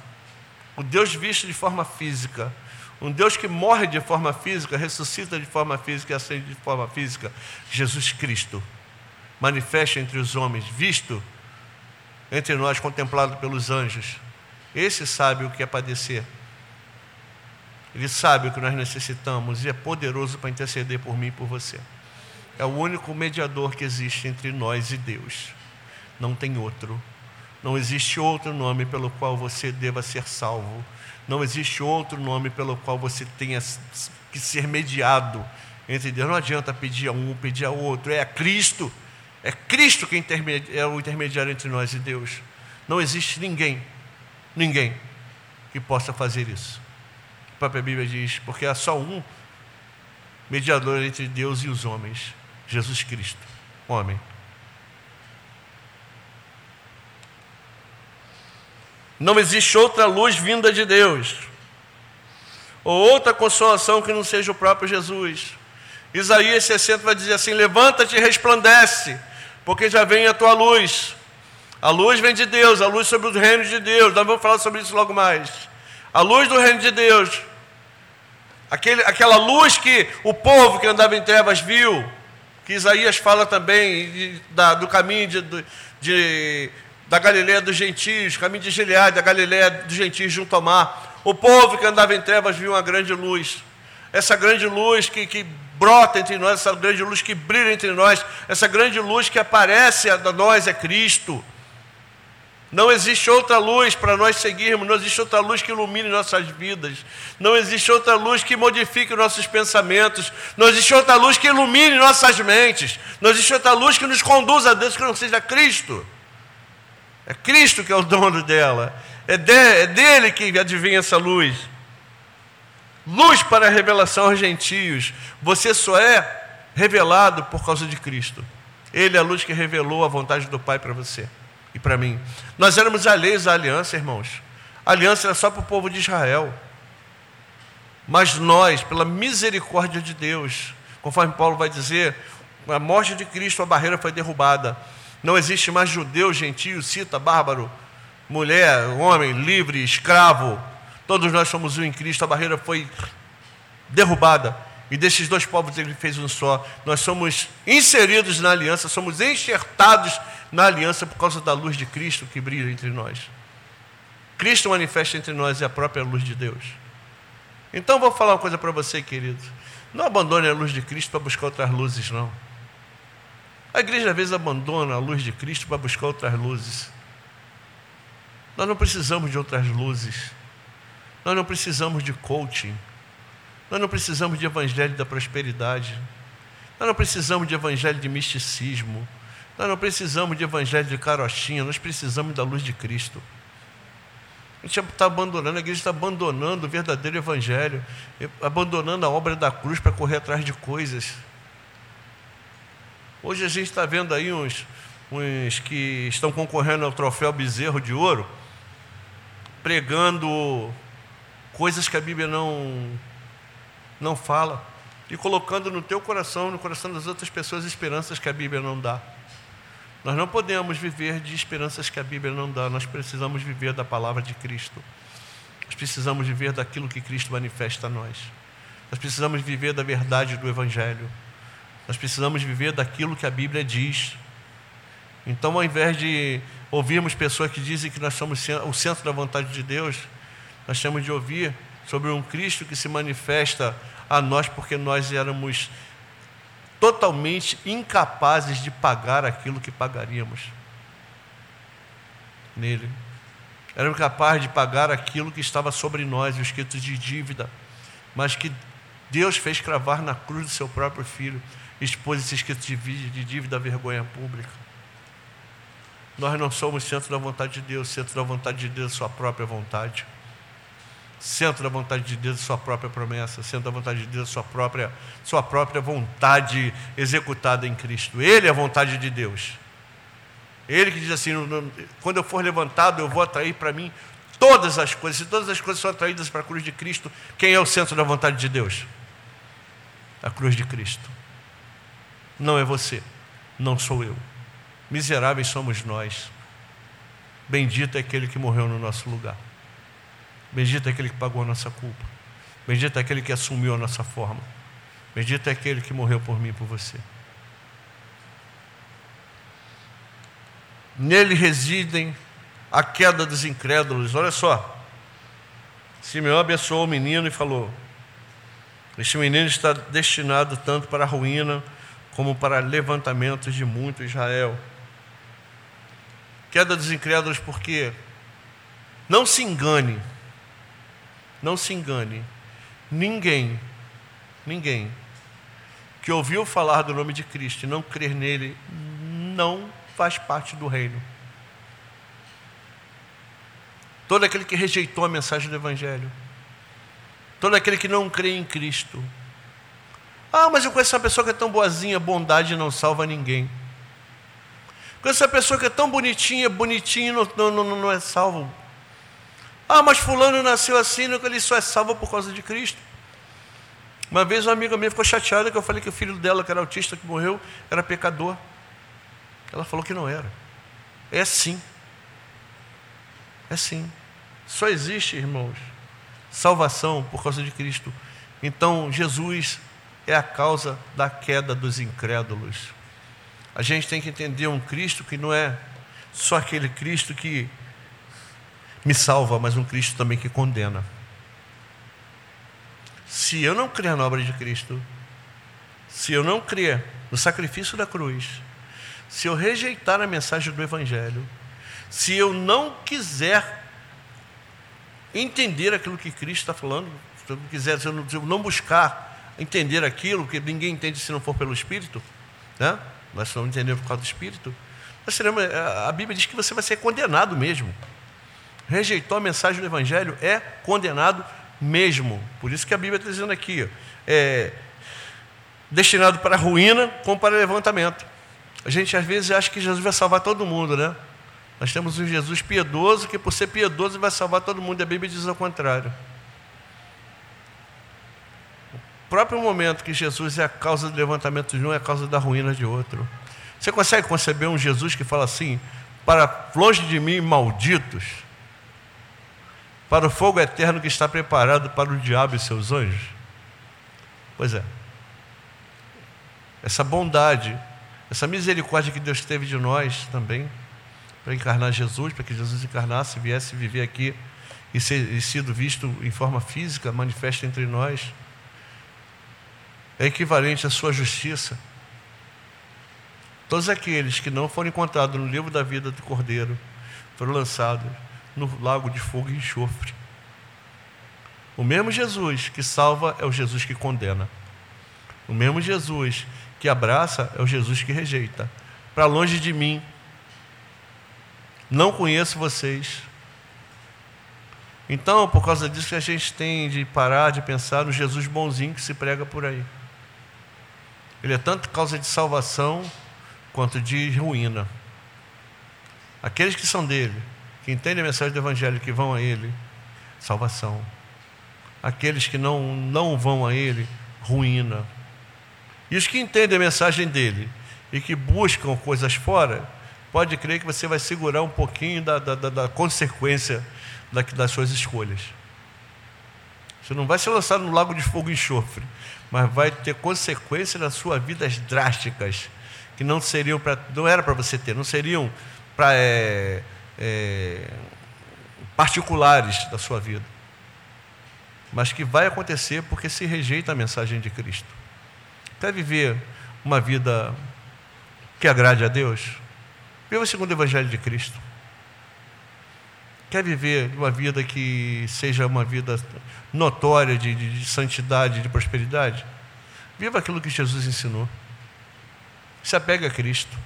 o Deus visto de forma física, um Deus que morre de forma física, ressuscita de forma física e acende de forma física, Jesus Cristo, manifesta entre os homens, visto entre nós, contemplado pelos anjos. Esse sabe o que é padecer. Ele sabe o que nós necessitamos e é poderoso para interceder por mim e por você. É o único mediador que existe entre nós e Deus. Não tem outro. Não existe outro nome pelo qual você deva ser salvo. Não existe outro nome pelo qual você tenha que ser mediado entre Deus. Não adianta pedir a um, pedir a outro, é a Cristo. É Cristo que é o intermediário entre nós e Deus. Não existe ninguém, ninguém que possa fazer isso. A própria Bíblia diz, porque há só um mediador entre Deus e os homens, Jesus Cristo, homem. Não existe outra luz vinda de Deus, ou outra consolação que não seja o próprio Jesus. Isaías 60 vai dizer assim: Levanta-te e resplandece, porque já vem a tua luz. A luz vem de Deus, a luz sobre os reinos de Deus. Nós vamos falar sobre isso logo mais. A luz do reino de Deus. Aquele, aquela luz que o povo que andava em trevas viu, que Isaías fala também de, da, do caminho de, de, da Galiléia dos gentios, caminho de Gileade, da Galiléia dos gentios junto ao mar. O povo que andava em trevas viu uma grande luz. Essa grande luz que, que brota entre nós, essa grande luz que brilha entre nós, essa grande luz que aparece a nós é Cristo. Não existe outra luz para nós seguirmos, não existe outra luz que ilumine nossas vidas, não existe outra luz que modifique nossos pensamentos, não existe outra luz que ilumine nossas mentes, não existe outra luz que nos conduza a Deus que não seja Cristo. É Cristo que é o dono dela, é, de, é dele que adivinha essa luz. Luz para a revelação aos gentios, você só é revelado por causa de Cristo. Ele é a luz que revelou a vontade do Pai para você e para mim. Nós éramos alheios à aliança, irmãos. A aliança era só para o povo de Israel. Mas nós, pela misericórdia de Deus, conforme Paulo vai dizer, a morte de Cristo, a barreira foi derrubada. Não existe mais judeu, gentio, cita, bárbaro, mulher, homem, livre, escravo. Todos nós somos um em Cristo, a barreira foi derrubada. E desses dois povos ele fez um só. Nós somos inseridos na aliança, somos enxertados na aliança por causa da luz de Cristo que brilha entre nós. Cristo manifesta entre nós e a própria luz de Deus. Então vou falar uma coisa para você, querido. Não abandone a luz de Cristo para buscar outras luzes, não. A igreja às vezes abandona a luz de Cristo para buscar outras luzes. Nós não precisamos de outras luzes. Nós não precisamos de coaching. Nós não precisamos de evangelho da prosperidade. Nós não precisamos de evangelho de misticismo. Nós não precisamos de evangelho de carochinha, nós precisamos da luz de Cristo. A gente está abandonando, a igreja está abandonando o verdadeiro evangelho, abandonando a obra da cruz para correr atrás de coisas. Hoje a gente está vendo aí uns, uns que estão concorrendo ao troféu bezerro de ouro, pregando coisas que a Bíblia não, não fala, e colocando no teu coração, no coração das outras pessoas, esperanças que a Bíblia não dá. Nós não podemos viver de esperanças que a Bíblia não dá, nós precisamos viver da palavra de Cristo. Nós precisamos viver daquilo que Cristo manifesta a nós. Nós precisamos viver da verdade do Evangelho. Nós precisamos viver daquilo que a Bíblia diz. Então, ao invés de ouvirmos pessoas que dizem que nós somos o centro da vontade de Deus, nós temos de ouvir sobre um Cristo que se manifesta a nós porque nós éramos totalmente incapazes de pagar aquilo que pagaríamos nele. Eram capazes de pagar aquilo que estava sobre nós, o escrito de dívida, mas que Deus fez cravar na cruz do seu próprio filho, expôs esse escrito de dívida à vergonha pública. Nós não somos centro da vontade de Deus, centro da vontade de Deus é sua própria vontade centro da vontade de Deus, sua própria promessa, centro da vontade de Deus, sua própria, sua própria vontade executada em Cristo. Ele é a vontade de Deus. Ele que diz assim: quando eu for levantado, eu vou atrair para mim todas as coisas. Se todas as coisas são atraídas para a cruz de Cristo, quem é o centro da vontade de Deus? A cruz de Cristo. Não é você, não sou eu. Miseráveis somos nós. Bendito é aquele que morreu no nosso lugar. Bendito é aquele que pagou a nossa culpa. Bendito é aquele que assumiu a nossa forma. Bendito é aquele que morreu por mim e por você. Nele residem a queda dos incrédulos. Olha só. Simeão abençoou o menino e falou: Este menino está destinado tanto para a ruína como para levantamento de muito Israel. Queda dos incrédulos, porque não se engane. Não se engane. Ninguém, ninguém que ouviu falar do nome de Cristo e não crer nele, não faz parte do reino. Todo aquele que rejeitou a mensagem do Evangelho, todo aquele que não crê em Cristo. Ah, mas eu conheço uma pessoa que é tão boazinha, bondade não salva ninguém. Conheço uma pessoa que é tão bonitinha, bonitinho, não, não, não é salvo. Ah, mas fulano nasceu assim, ele só é salvo por causa de Cristo. Uma vez uma amiga minha ficou chateada que eu falei que o filho dela, que era autista, que morreu, era pecador. Ela falou que não era. É sim. É sim. Só existe, irmãos, salvação por causa de Cristo. Então, Jesus é a causa da queda dos incrédulos. A gente tem que entender um Cristo que não é só aquele Cristo que me salva, mas um Cristo também que condena. Se eu não crer na obra de Cristo, se eu não crer no sacrifício da cruz, se eu rejeitar a mensagem do Evangelho, se eu não quiser entender aquilo que Cristo está falando, se eu, quiser, se eu, não, não buscar entender aquilo, que ninguém entende se não for pelo Espírito, né? nós não entendemos por causa do Espírito, seremos, a Bíblia diz que você vai ser condenado mesmo. Rejeitou a mensagem do Evangelho, é condenado mesmo. Por isso que a Bíblia está dizendo aqui, é, destinado para ruína como para levantamento. A gente às vezes acha que Jesus vai salvar todo mundo, né? Nós temos um Jesus piedoso que, por ser piedoso, vai salvar todo mundo. E a Bíblia diz ao contrário. O próprio momento que Jesus é a causa do levantamento de um é a causa da ruína de outro. Você consegue conceber um Jesus que fala assim: para longe de mim, malditos? Para o fogo eterno que está preparado para o diabo e seus anjos? Pois é. Essa bondade, essa misericórdia que Deus teve de nós também, para encarnar Jesus, para que Jesus encarnasse, viesse viver aqui e, ser, e sido visto em forma física, manifesta entre nós, é equivalente à sua justiça. Todos aqueles que não foram encontrados no livro da vida do Cordeiro foram lançados no lago de fogo e enxofre. O mesmo Jesus que salva é o Jesus que condena. O mesmo Jesus que abraça é o Jesus que rejeita. Para longe de mim, não conheço vocês. Então, por causa disso que a gente tem de parar de pensar no Jesus bonzinho que se prega por aí. Ele é tanto causa de salvação quanto de ruína. Aqueles que são dele que entendem a mensagem do Evangelho, que vão a Ele, salvação. Aqueles que não, não vão a Ele, ruína. E os que entendem a mensagem dele e que buscam coisas fora, pode crer que você vai segurar um pouquinho da, da, da, da consequência das suas escolhas. Você não vai ser lançado no lago de fogo e enxofre, mas vai ter consequências na sua vida drásticas que não seriam para, não era para você ter, não seriam para é, é, particulares da sua vida, mas que vai acontecer porque se rejeita a mensagem de Cristo. Quer viver uma vida que agrade a Deus? Viva segundo o Evangelho de Cristo. Quer viver uma vida que seja uma vida notória de, de, de santidade, de prosperidade? Viva aquilo que Jesus ensinou. Se apega a Cristo.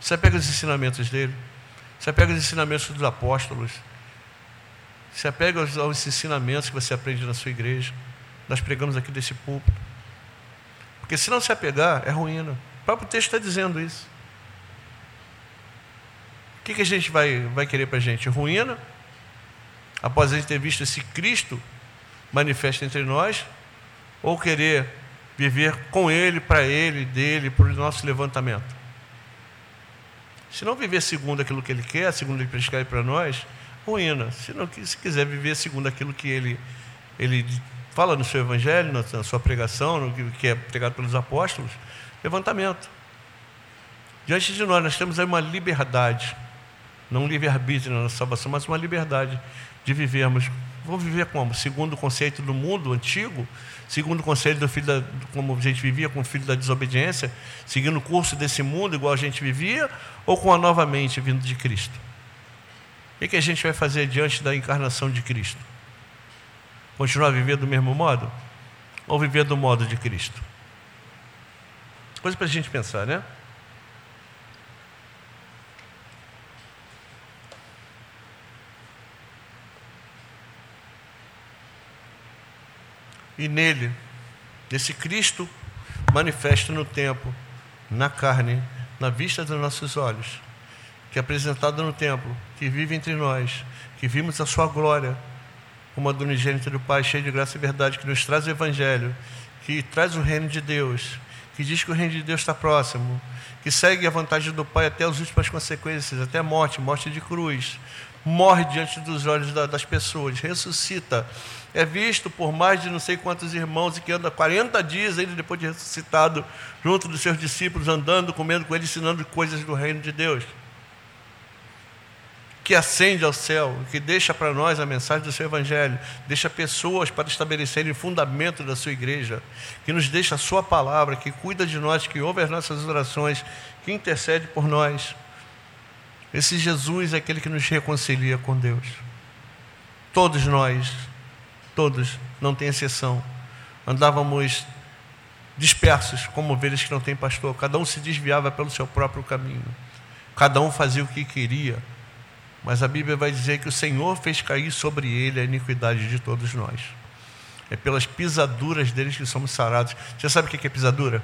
Se apega aos ensinamentos dele. Se apega aos ensinamentos dos apóstolos. Se apega aos, aos ensinamentos que você aprende na sua igreja. Nós pregamos aqui desse púlpito. Porque se não se apegar, é ruína. O próprio texto está dizendo isso. O que, que a gente vai, vai querer para a gente? Ruína? Após a gente ter visto esse Cristo manifesto entre nós? Ou querer viver com Ele, para Ele, dele, para o nosso levantamento? Se não viver segundo aquilo que ele quer, segundo ele prescreve para nós, ruína. Se, não, se quiser viver segundo aquilo que ele, ele fala no seu evangelho, na, sua pregação, no que é pregado pelos apóstolos, levantamento. Diante de nós, nós temos aí uma liberdade, não um livre-arbítrio na nossa salvação, mas uma liberdade de vivermos. Vamos viver como? Segundo o conceito do mundo antigo, segundo o conselho do filho da, como a gente vivia com o filho da desobediência, seguindo o curso desse mundo igual a gente vivia, ou com a nova mente vindo de Cristo? O que a gente vai fazer diante da encarnação de Cristo? Continuar a viver do mesmo modo? Ou viver do modo de Cristo? Coisa para a gente pensar, né? E nele, nesse Cristo manifesto no tempo, na carne, na vista dos nossos olhos, que é apresentado no templo, que vive entre nós, que vimos a sua glória, como a do unigênito do Pai, cheio de graça e verdade, que nos traz o Evangelho, que traz o reino de Deus, que diz que o reino de Deus está próximo, que segue a vontade do Pai até as últimas consequências, até a morte, morte de cruz, morre diante dos olhos das pessoas, ressuscita, é visto por mais de não sei quantos irmãos e que anda 40 dias ainda depois de ressuscitado, junto dos seus discípulos, andando, comendo com eles, ensinando coisas do reino de Deus que ascende ao céu, que deixa para nós a mensagem do seu Evangelho, deixa pessoas para estabelecerem fundamento da sua igreja, que nos deixa a sua palavra, que cuida de nós, que ouve as nossas orações, que intercede por nós. Esse Jesus é aquele que nos reconcilia com Deus. Todos nós, todos, não tem exceção, andávamos dispersos como ovelhas que não têm pastor, cada um se desviava pelo seu próprio caminho, cada um fazia o que queria mas a Bíblia vai dizer que o Senhor fez cair sobre ele a iniquidade de todos nós. É pelas pisaduras deles que somos sarados. Você sabe o que é pisadura?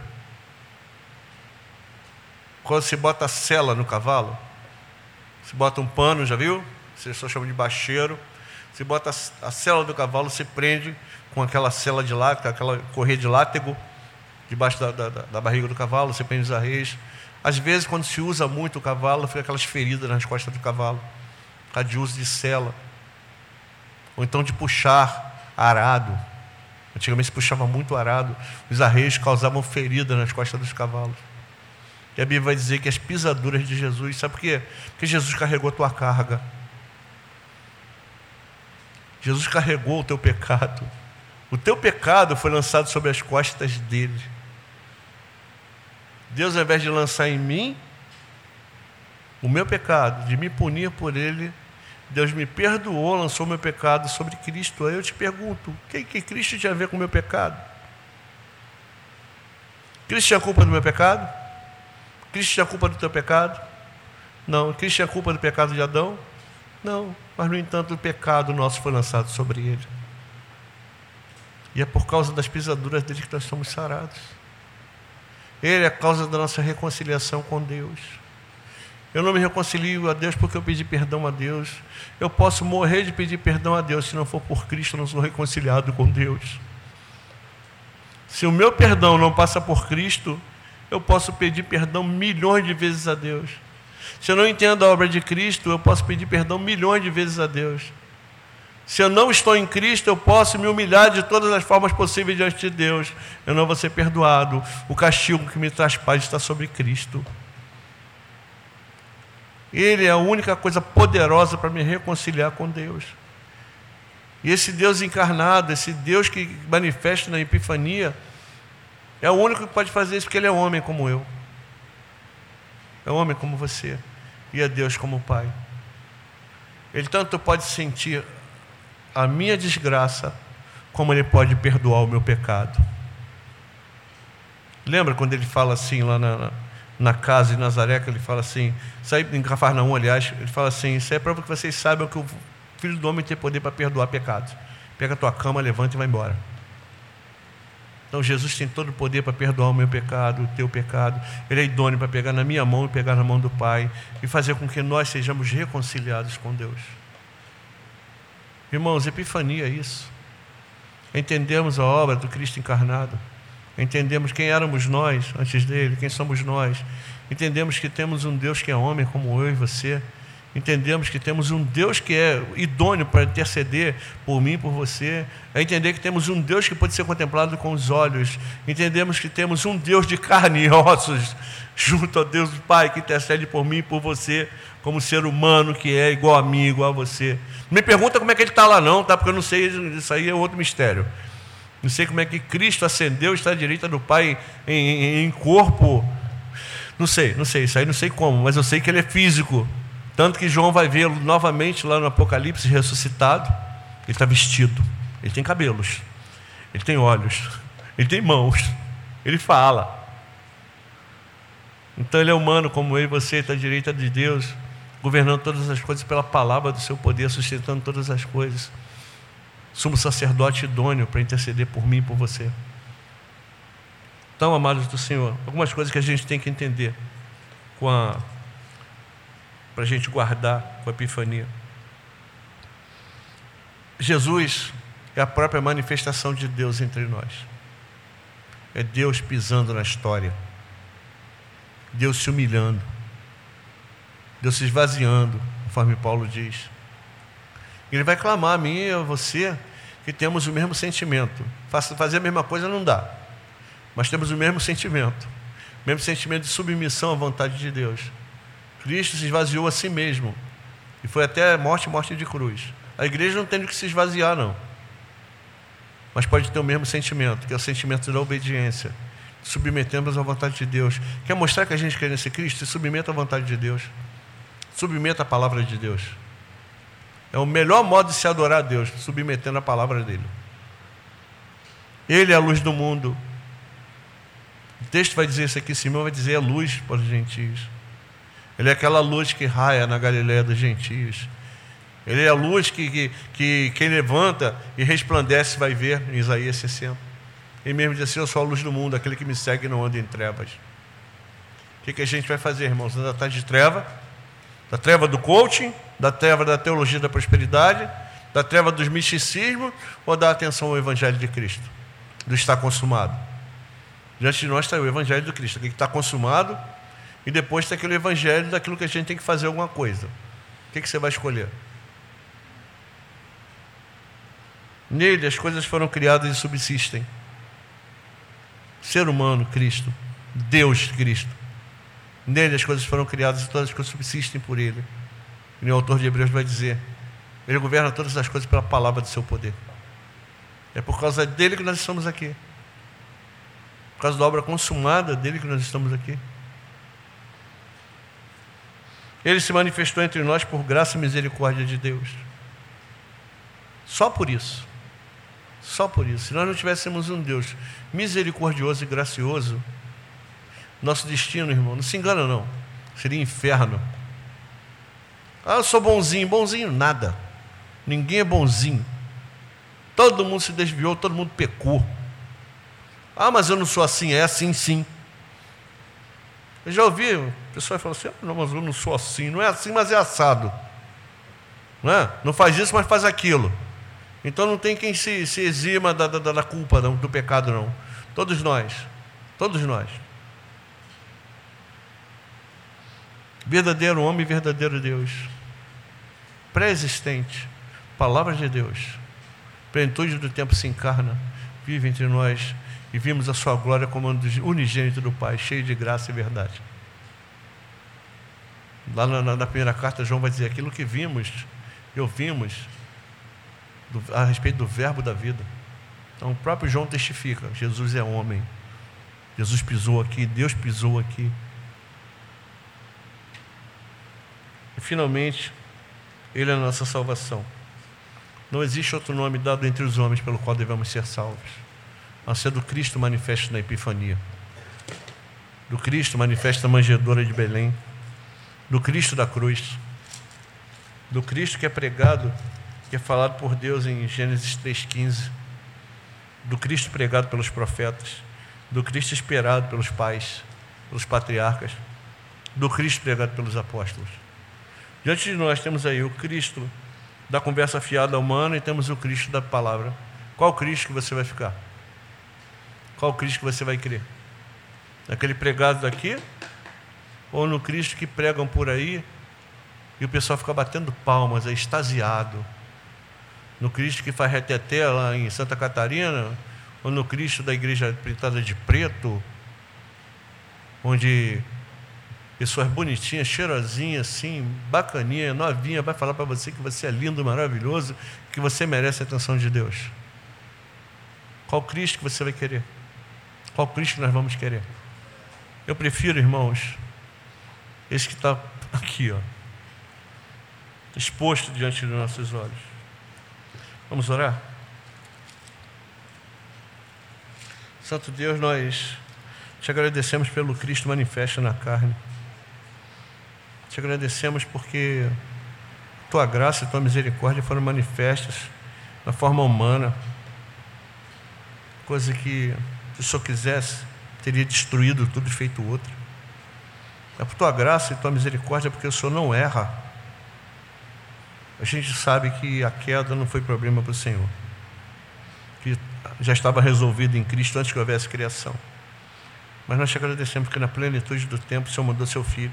Quando se bota a sela no cavalo, se bota um pano, já viu? Vocês só chamam de bacheiro. Se bota a sela do cavalo, se prende com aquela sela de látego, aquela correia de látego, debaixo da, da, da barriga do cavalo, você prende os arreios. Às vezes, quando se usa muito o cavalo, fica aquelas feridas nas costas do cavalo de uso de cela, ou então de puxar arado. Antigamente se puxava muito arado, os arreios causavam feridas nas costas dos cavalos. E a Bíblia vai dizer que as pisaduras de Jesus, sabe por quê? Porque Jesus carregou a tua carga. Jesus carregou o teu pecado. O teu pecado foi lançado sobre as costas dele. Deus, ao invés de lançar em mim o meu pecado, de me punir por ele, Deus me perdoou, lançou meu pecado sobre Cristo. Aí eu te pergunto: o que, que Cristo tinha a ver com o meu pecado? Cristo tinha culpa do meu pecado? Cristo tinha culpa do teu pecado? Não. Cristo tinha culpa do pecado de Adão? Não. Mas, no entanto, o pecado nosso foi lançado sobre ele. E é por causa das pisaduras dele que nós somos sarados. Ele é a causa da nossa reconciliação com Deus. Eu não me reconcilio a Deus porque eu pedi perdão a Deus. Eu posso morrer de pedir perdão a Deus, se não for por Cristo, eu não sou reconciliado com Deus. Se o meu perdão não passa por Cristo, eu posso pedir perdão milhões de vezes a Deus. Se eu não entendo a obra de Cristo, eu posso pedir perdão milhões de vezes a Deus. Se eu não estou em Cristo, eu posso me humilhar de todas as formas possíveis diante de Deus. Eu não vou ser perdoado. O castigo que me traz paz está sobre Cristo. Ele é a única coisa poderosa para me reconciliar com Deus. E esse Deus encarnado, esse Deus que manifesta na Epifania, é o único que pode fazer isso, porque Ele é homem como eu. É homem como você. E é Deus como Pai. Ele tanto pode sentir a minha desgraça, como Ele pode perdoar o meu pecado. Lembra quando ele fala assim lá na, na casa de Nazaré, que ele fala assim, em Cafarnaum, aliás, ele fala assim, isso é prova que vocês saibam que o Filho do Homem tem poder para perdoar pecados. Pega a tua cama, levanta e vai embora. Então Jesus tem todo o poder para perdoar o meu pecado, o teu pecado. Ele é idôneo para pegar na minha mão e pegar na mão do Pai e fazer com que nós sejamos reconciliados com Deus. Irmãos, epifania é isso. Entendemos a obra do Cristo encarnado. Entendemos quem éramos nós antes dele, quem somos nós. Entendemos que temos um Deus que é homem como eu e você. Entendemos que temos um Deus que é idôneo para interceder por mim por você. É entender que temos um Deus que pode ser contemplado com os olhos. Entendemos que temos um Deus de carne e ossos, junto a Deus Pai que intercede por mim e por você, como ser humano que é igual a mim, igual a você. Me pergunta como é que ele está lá, não, tá? Porque eu não sei, isso aí é outro mistério. Não sei como é que Cristo ascendeu, está à direita do Pai em, em, corpo. Não sei, não sei, isso aí não sei como, mas eu sei que ele é físico. Tanto que João vai vê-lo novamente lá no Apocalipse ressuscitado. Ele está vestido, ele tem cabelos, ele tem olhos, ele tem mãos, ele fala. Então ele é humano como eu e você, está à direita de Deus, governando todas as coisas pela palavra do seu poder, sustentando todas as coisas. Sumo sacerdote idôneo para interceder por mim e por você. Então, amados do Senhor, algumas coisas que a gente tem que entender para a gente guardar com a epifania. Jesus é a própria manifestação de Deus entre nós. É Deus pisando na história. Deus se humilhando. Deus se esvaziando, conforme Paulo diz. Ele vai clamar a mim e a você que temos o mesmo sentimento. Fazer a mesma coisa não dá, mas temos o mesmo sentimento. O mesmo sentimento de submissão à vontade de Deus. Cristo se esvaziou a si mesmo e foi até morte morte de cruz. A igreja não tem que se esvaziar, não. Mas pode ter o mesmo sentimento, que é o sentimento da obediência. Submetemos à vontade de Deus. Quer mostrar que a gente quer nesse Cristo? Se submeta à vontade de Deus. Submeta à palavra de Deus. É o melhor modo de se adorar a Deus, submetendo a palavra dele. Ele é a luz do mundo. O texto vai dizer isso aqui, Simão vai dizer a luz para os gentios. Ele é aquela luz que raia na Galiléia dos gentios. Ele é a luz que, que, que quem levanta e resplandece vai ver, em Isaías 60. Ele mesmo diz assim: Eu sou a luz do mundo, aquele que me segue não anda em trevas. O que, que a gente vai fazer, irmãos? Anda atrás de treva? Da treva do coaching, da treva da teologia da prosperidade, da treva dos misticismos ou da atenção ao Evangelho de Cristo? Do está consumado. Diante de nós está o Evangelho do Cristo, aquele que está consumado, e depois está aquele Evangelho daquilo que a gente tem que fazer alguma coisa. O que, que você vai escolher? Nele as coisas foram criadas e subsistem. Ser humano, Cristo. Deus, Cristo. Nele as coisas foram criadas e todas as coisas subsistem por Ele. O autor de Hebreus vai dizer: Ele governa todas as coisas pela palavra do seu poder. É por causa dele que nós estamos aqui. Por causa da obra consumada dele que nós estamos aqui. Ele se manifestou entre nós por graça e misericórdia de Deus. Só por isso. Só por isso. Se nós não tivéssemos um Deus misericordioso e gracioso, nosso destino, irmão, não se engana não, seria inferno. Ah, eu sou bonzinho, bonzinho nada. Ninguém é bonzinho. Todo mundo se desviou, todo mundo pecou. Ah, mas eu não sou assim, é assim sim. Eu já ouvi, o pessoal fala assim, ah, não, mas eu não sou assim, não é assim, mas é assado. Não, é? não faz isso, mas faz aquilo. Então não tem quem se, se exima da, da, da culpa, não, do pecado, não. Todos nós. Todos nós. Verdadeiro homem, verdadeiro Deus. Pré-existente. Palavra de Deus. Plenitude do tempo se encarna. Vive entre nós. E vimos a sua glória como unigênito do Pai, cheio de graça e verdade. Lá na, na primeira carta, João vai dizer: aquilo que vimos e ouvimos do, a respeito do verbo da vida. Então o próprio João testifica: Jesus é homem. Jesus pisou aqui, Deus pisou aqui. E finalmente, Ele é a nossa salvação. Não existe outro nome dado entre os homens pelo qual devemos ser salvos, a ser do Cristo manifesto na Epifania, do Cristo manifesto na manjedoura de Belém, do Cristo da cruz, do Cristo que é pregado que é falado por Deus em Gênesis 3,15, do Cristo pregado pelos profetas, do Cristo esperado pelos pais, pelos patriarcas, do Cristo pregado pelos apóstolos. Diante de nós temos aí o Cristo da conversa fiada humana e temos o Cristo da palavra. Qual Cristo que você vai ficar? Qual Cristo que você vai crer? Naquele pregado daqui? Ou no Cristo que pregam por aí e o pessoal fica batendo palmas, é extasiado, no Cristo que faz reteté lá em Santa Catarina, ou no Cristo da igreja pintada de preto, onde pessoas bonitinhas, cheirosinhas, assim, bacaninha, novinha, vai falar para você que você é lindo, maravilhoso, que você merece a atenção de Deus. Qual Cristo que você vai querer? Qual Cristo nós vamos querer? Eu prefiro, irmãos, esse que está aqui, ó, exposto diante dos nossos olhos. Vamos orar? Santo Deus, nós Te agradecemos pelo Cristo manifesto na carne. Te agradecemos porque tua graça e tua misericórdia foram manifestas na forma humana, coisa que, se o Senhor quisesse, teria destruído tudo e feito outro. É por tua graça e tua misericórdia, porque o Senhor não erra. A gente sabe que a queda não foi problema para o Senhor, que já estava resolvido em Cristo antes que houvesse criação. Mas nós te agradecemos porque na plenitude do tempo o Senhor mandou seu filho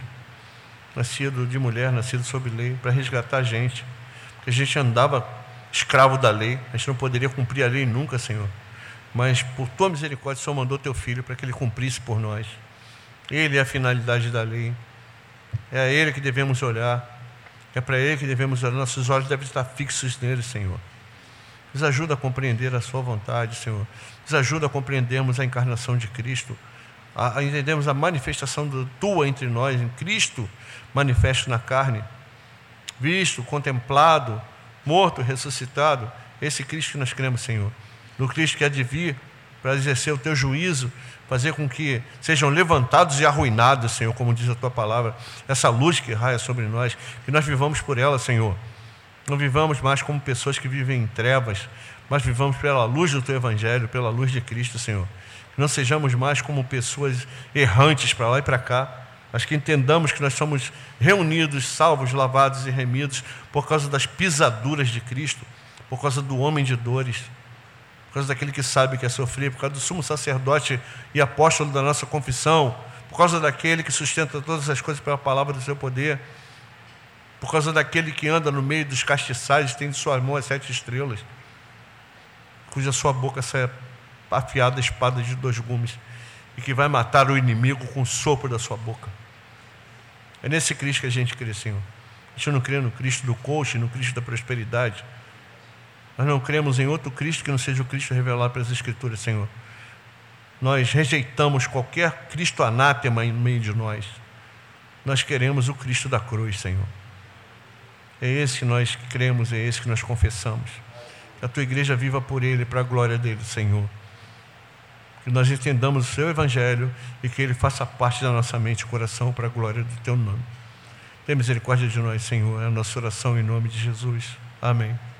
nascido de mulher, nascido sob lei, para resgatar a gente. Porque a gente andava escravo da lei, a gente não poderia cumprir a lei nunca, Senhor. Mas por tua misericórdia, o Senhor mandou teu filho para que ele cumprisse por nós. Ele é a finalidade da lei. É a ele que devemos olhar. É para ele que devemos olhar. Nossos olhos devem estar fixos nele, Senhor. Nos ajuda a compreender a Sua vontade, Senhor. Nos ajuda a compreendermos a encarnação de Cristo, entendermos a manifestação do Tua entre nós, em Cristo manifesto na carne, visto, contemplado, morto, ressuscitado, esse Cristo que nós cremos, Senhor. No Cristo que há de vir para exercer o teu juízo, fazer com que sejam levantados e arruinados, Senhor, como diz a tua palavra, essa luz que raia sobre nós, que nós vivamos por ela, Senhor. Não vivamos mais como pessoas que vivem em trevas, mas vivamos pela luz do teu evangelho, pela luz de Cristo, Senhor. Não sejamos mais como pessoas errantes para lá e para cá, mas que entendamos que nós somos reunidos, salvos, lavados e remidos por causa das pisaduras de Cristo, por causa do homem de dores, por causa daquele que sabe que é sofrer, por causa do sumo sacerdote e apóstolo da nossa confissão, por causa daquele que sustenta todas as coisas pela palavra do seu poder, por causa daquele que anda no meio dos castiçais tem de sua mão as sete estrelas, cuja sua boca sai afiada espada de dois gumes e que vai matar o inimigo com o sopro da sua boca. É nesse Cristo que a gente crê, Senhor. A gente não crê no Cristo do coach, no Cristo da prosperidade. Nós não cremos em outro Cristo que não seja o Cristo revelado pelas Escrituras, Senhor. Nós rejeitamos qualquer Cristo anátema em meio de nós. Nós queremos o Cristo da cruz, Senhor. É esse que nós cremos, é esse que nós confessamos. Que a tua igreja viva por Ele, para a glória dele, Senhor que nós entendamos o seu Evangelho e que ele faça parte da nossa mente e coração para a glória do teu nome. Tenha misericórdia de nós, Senhor, é a nossa oração em nome de Jesus. Amém.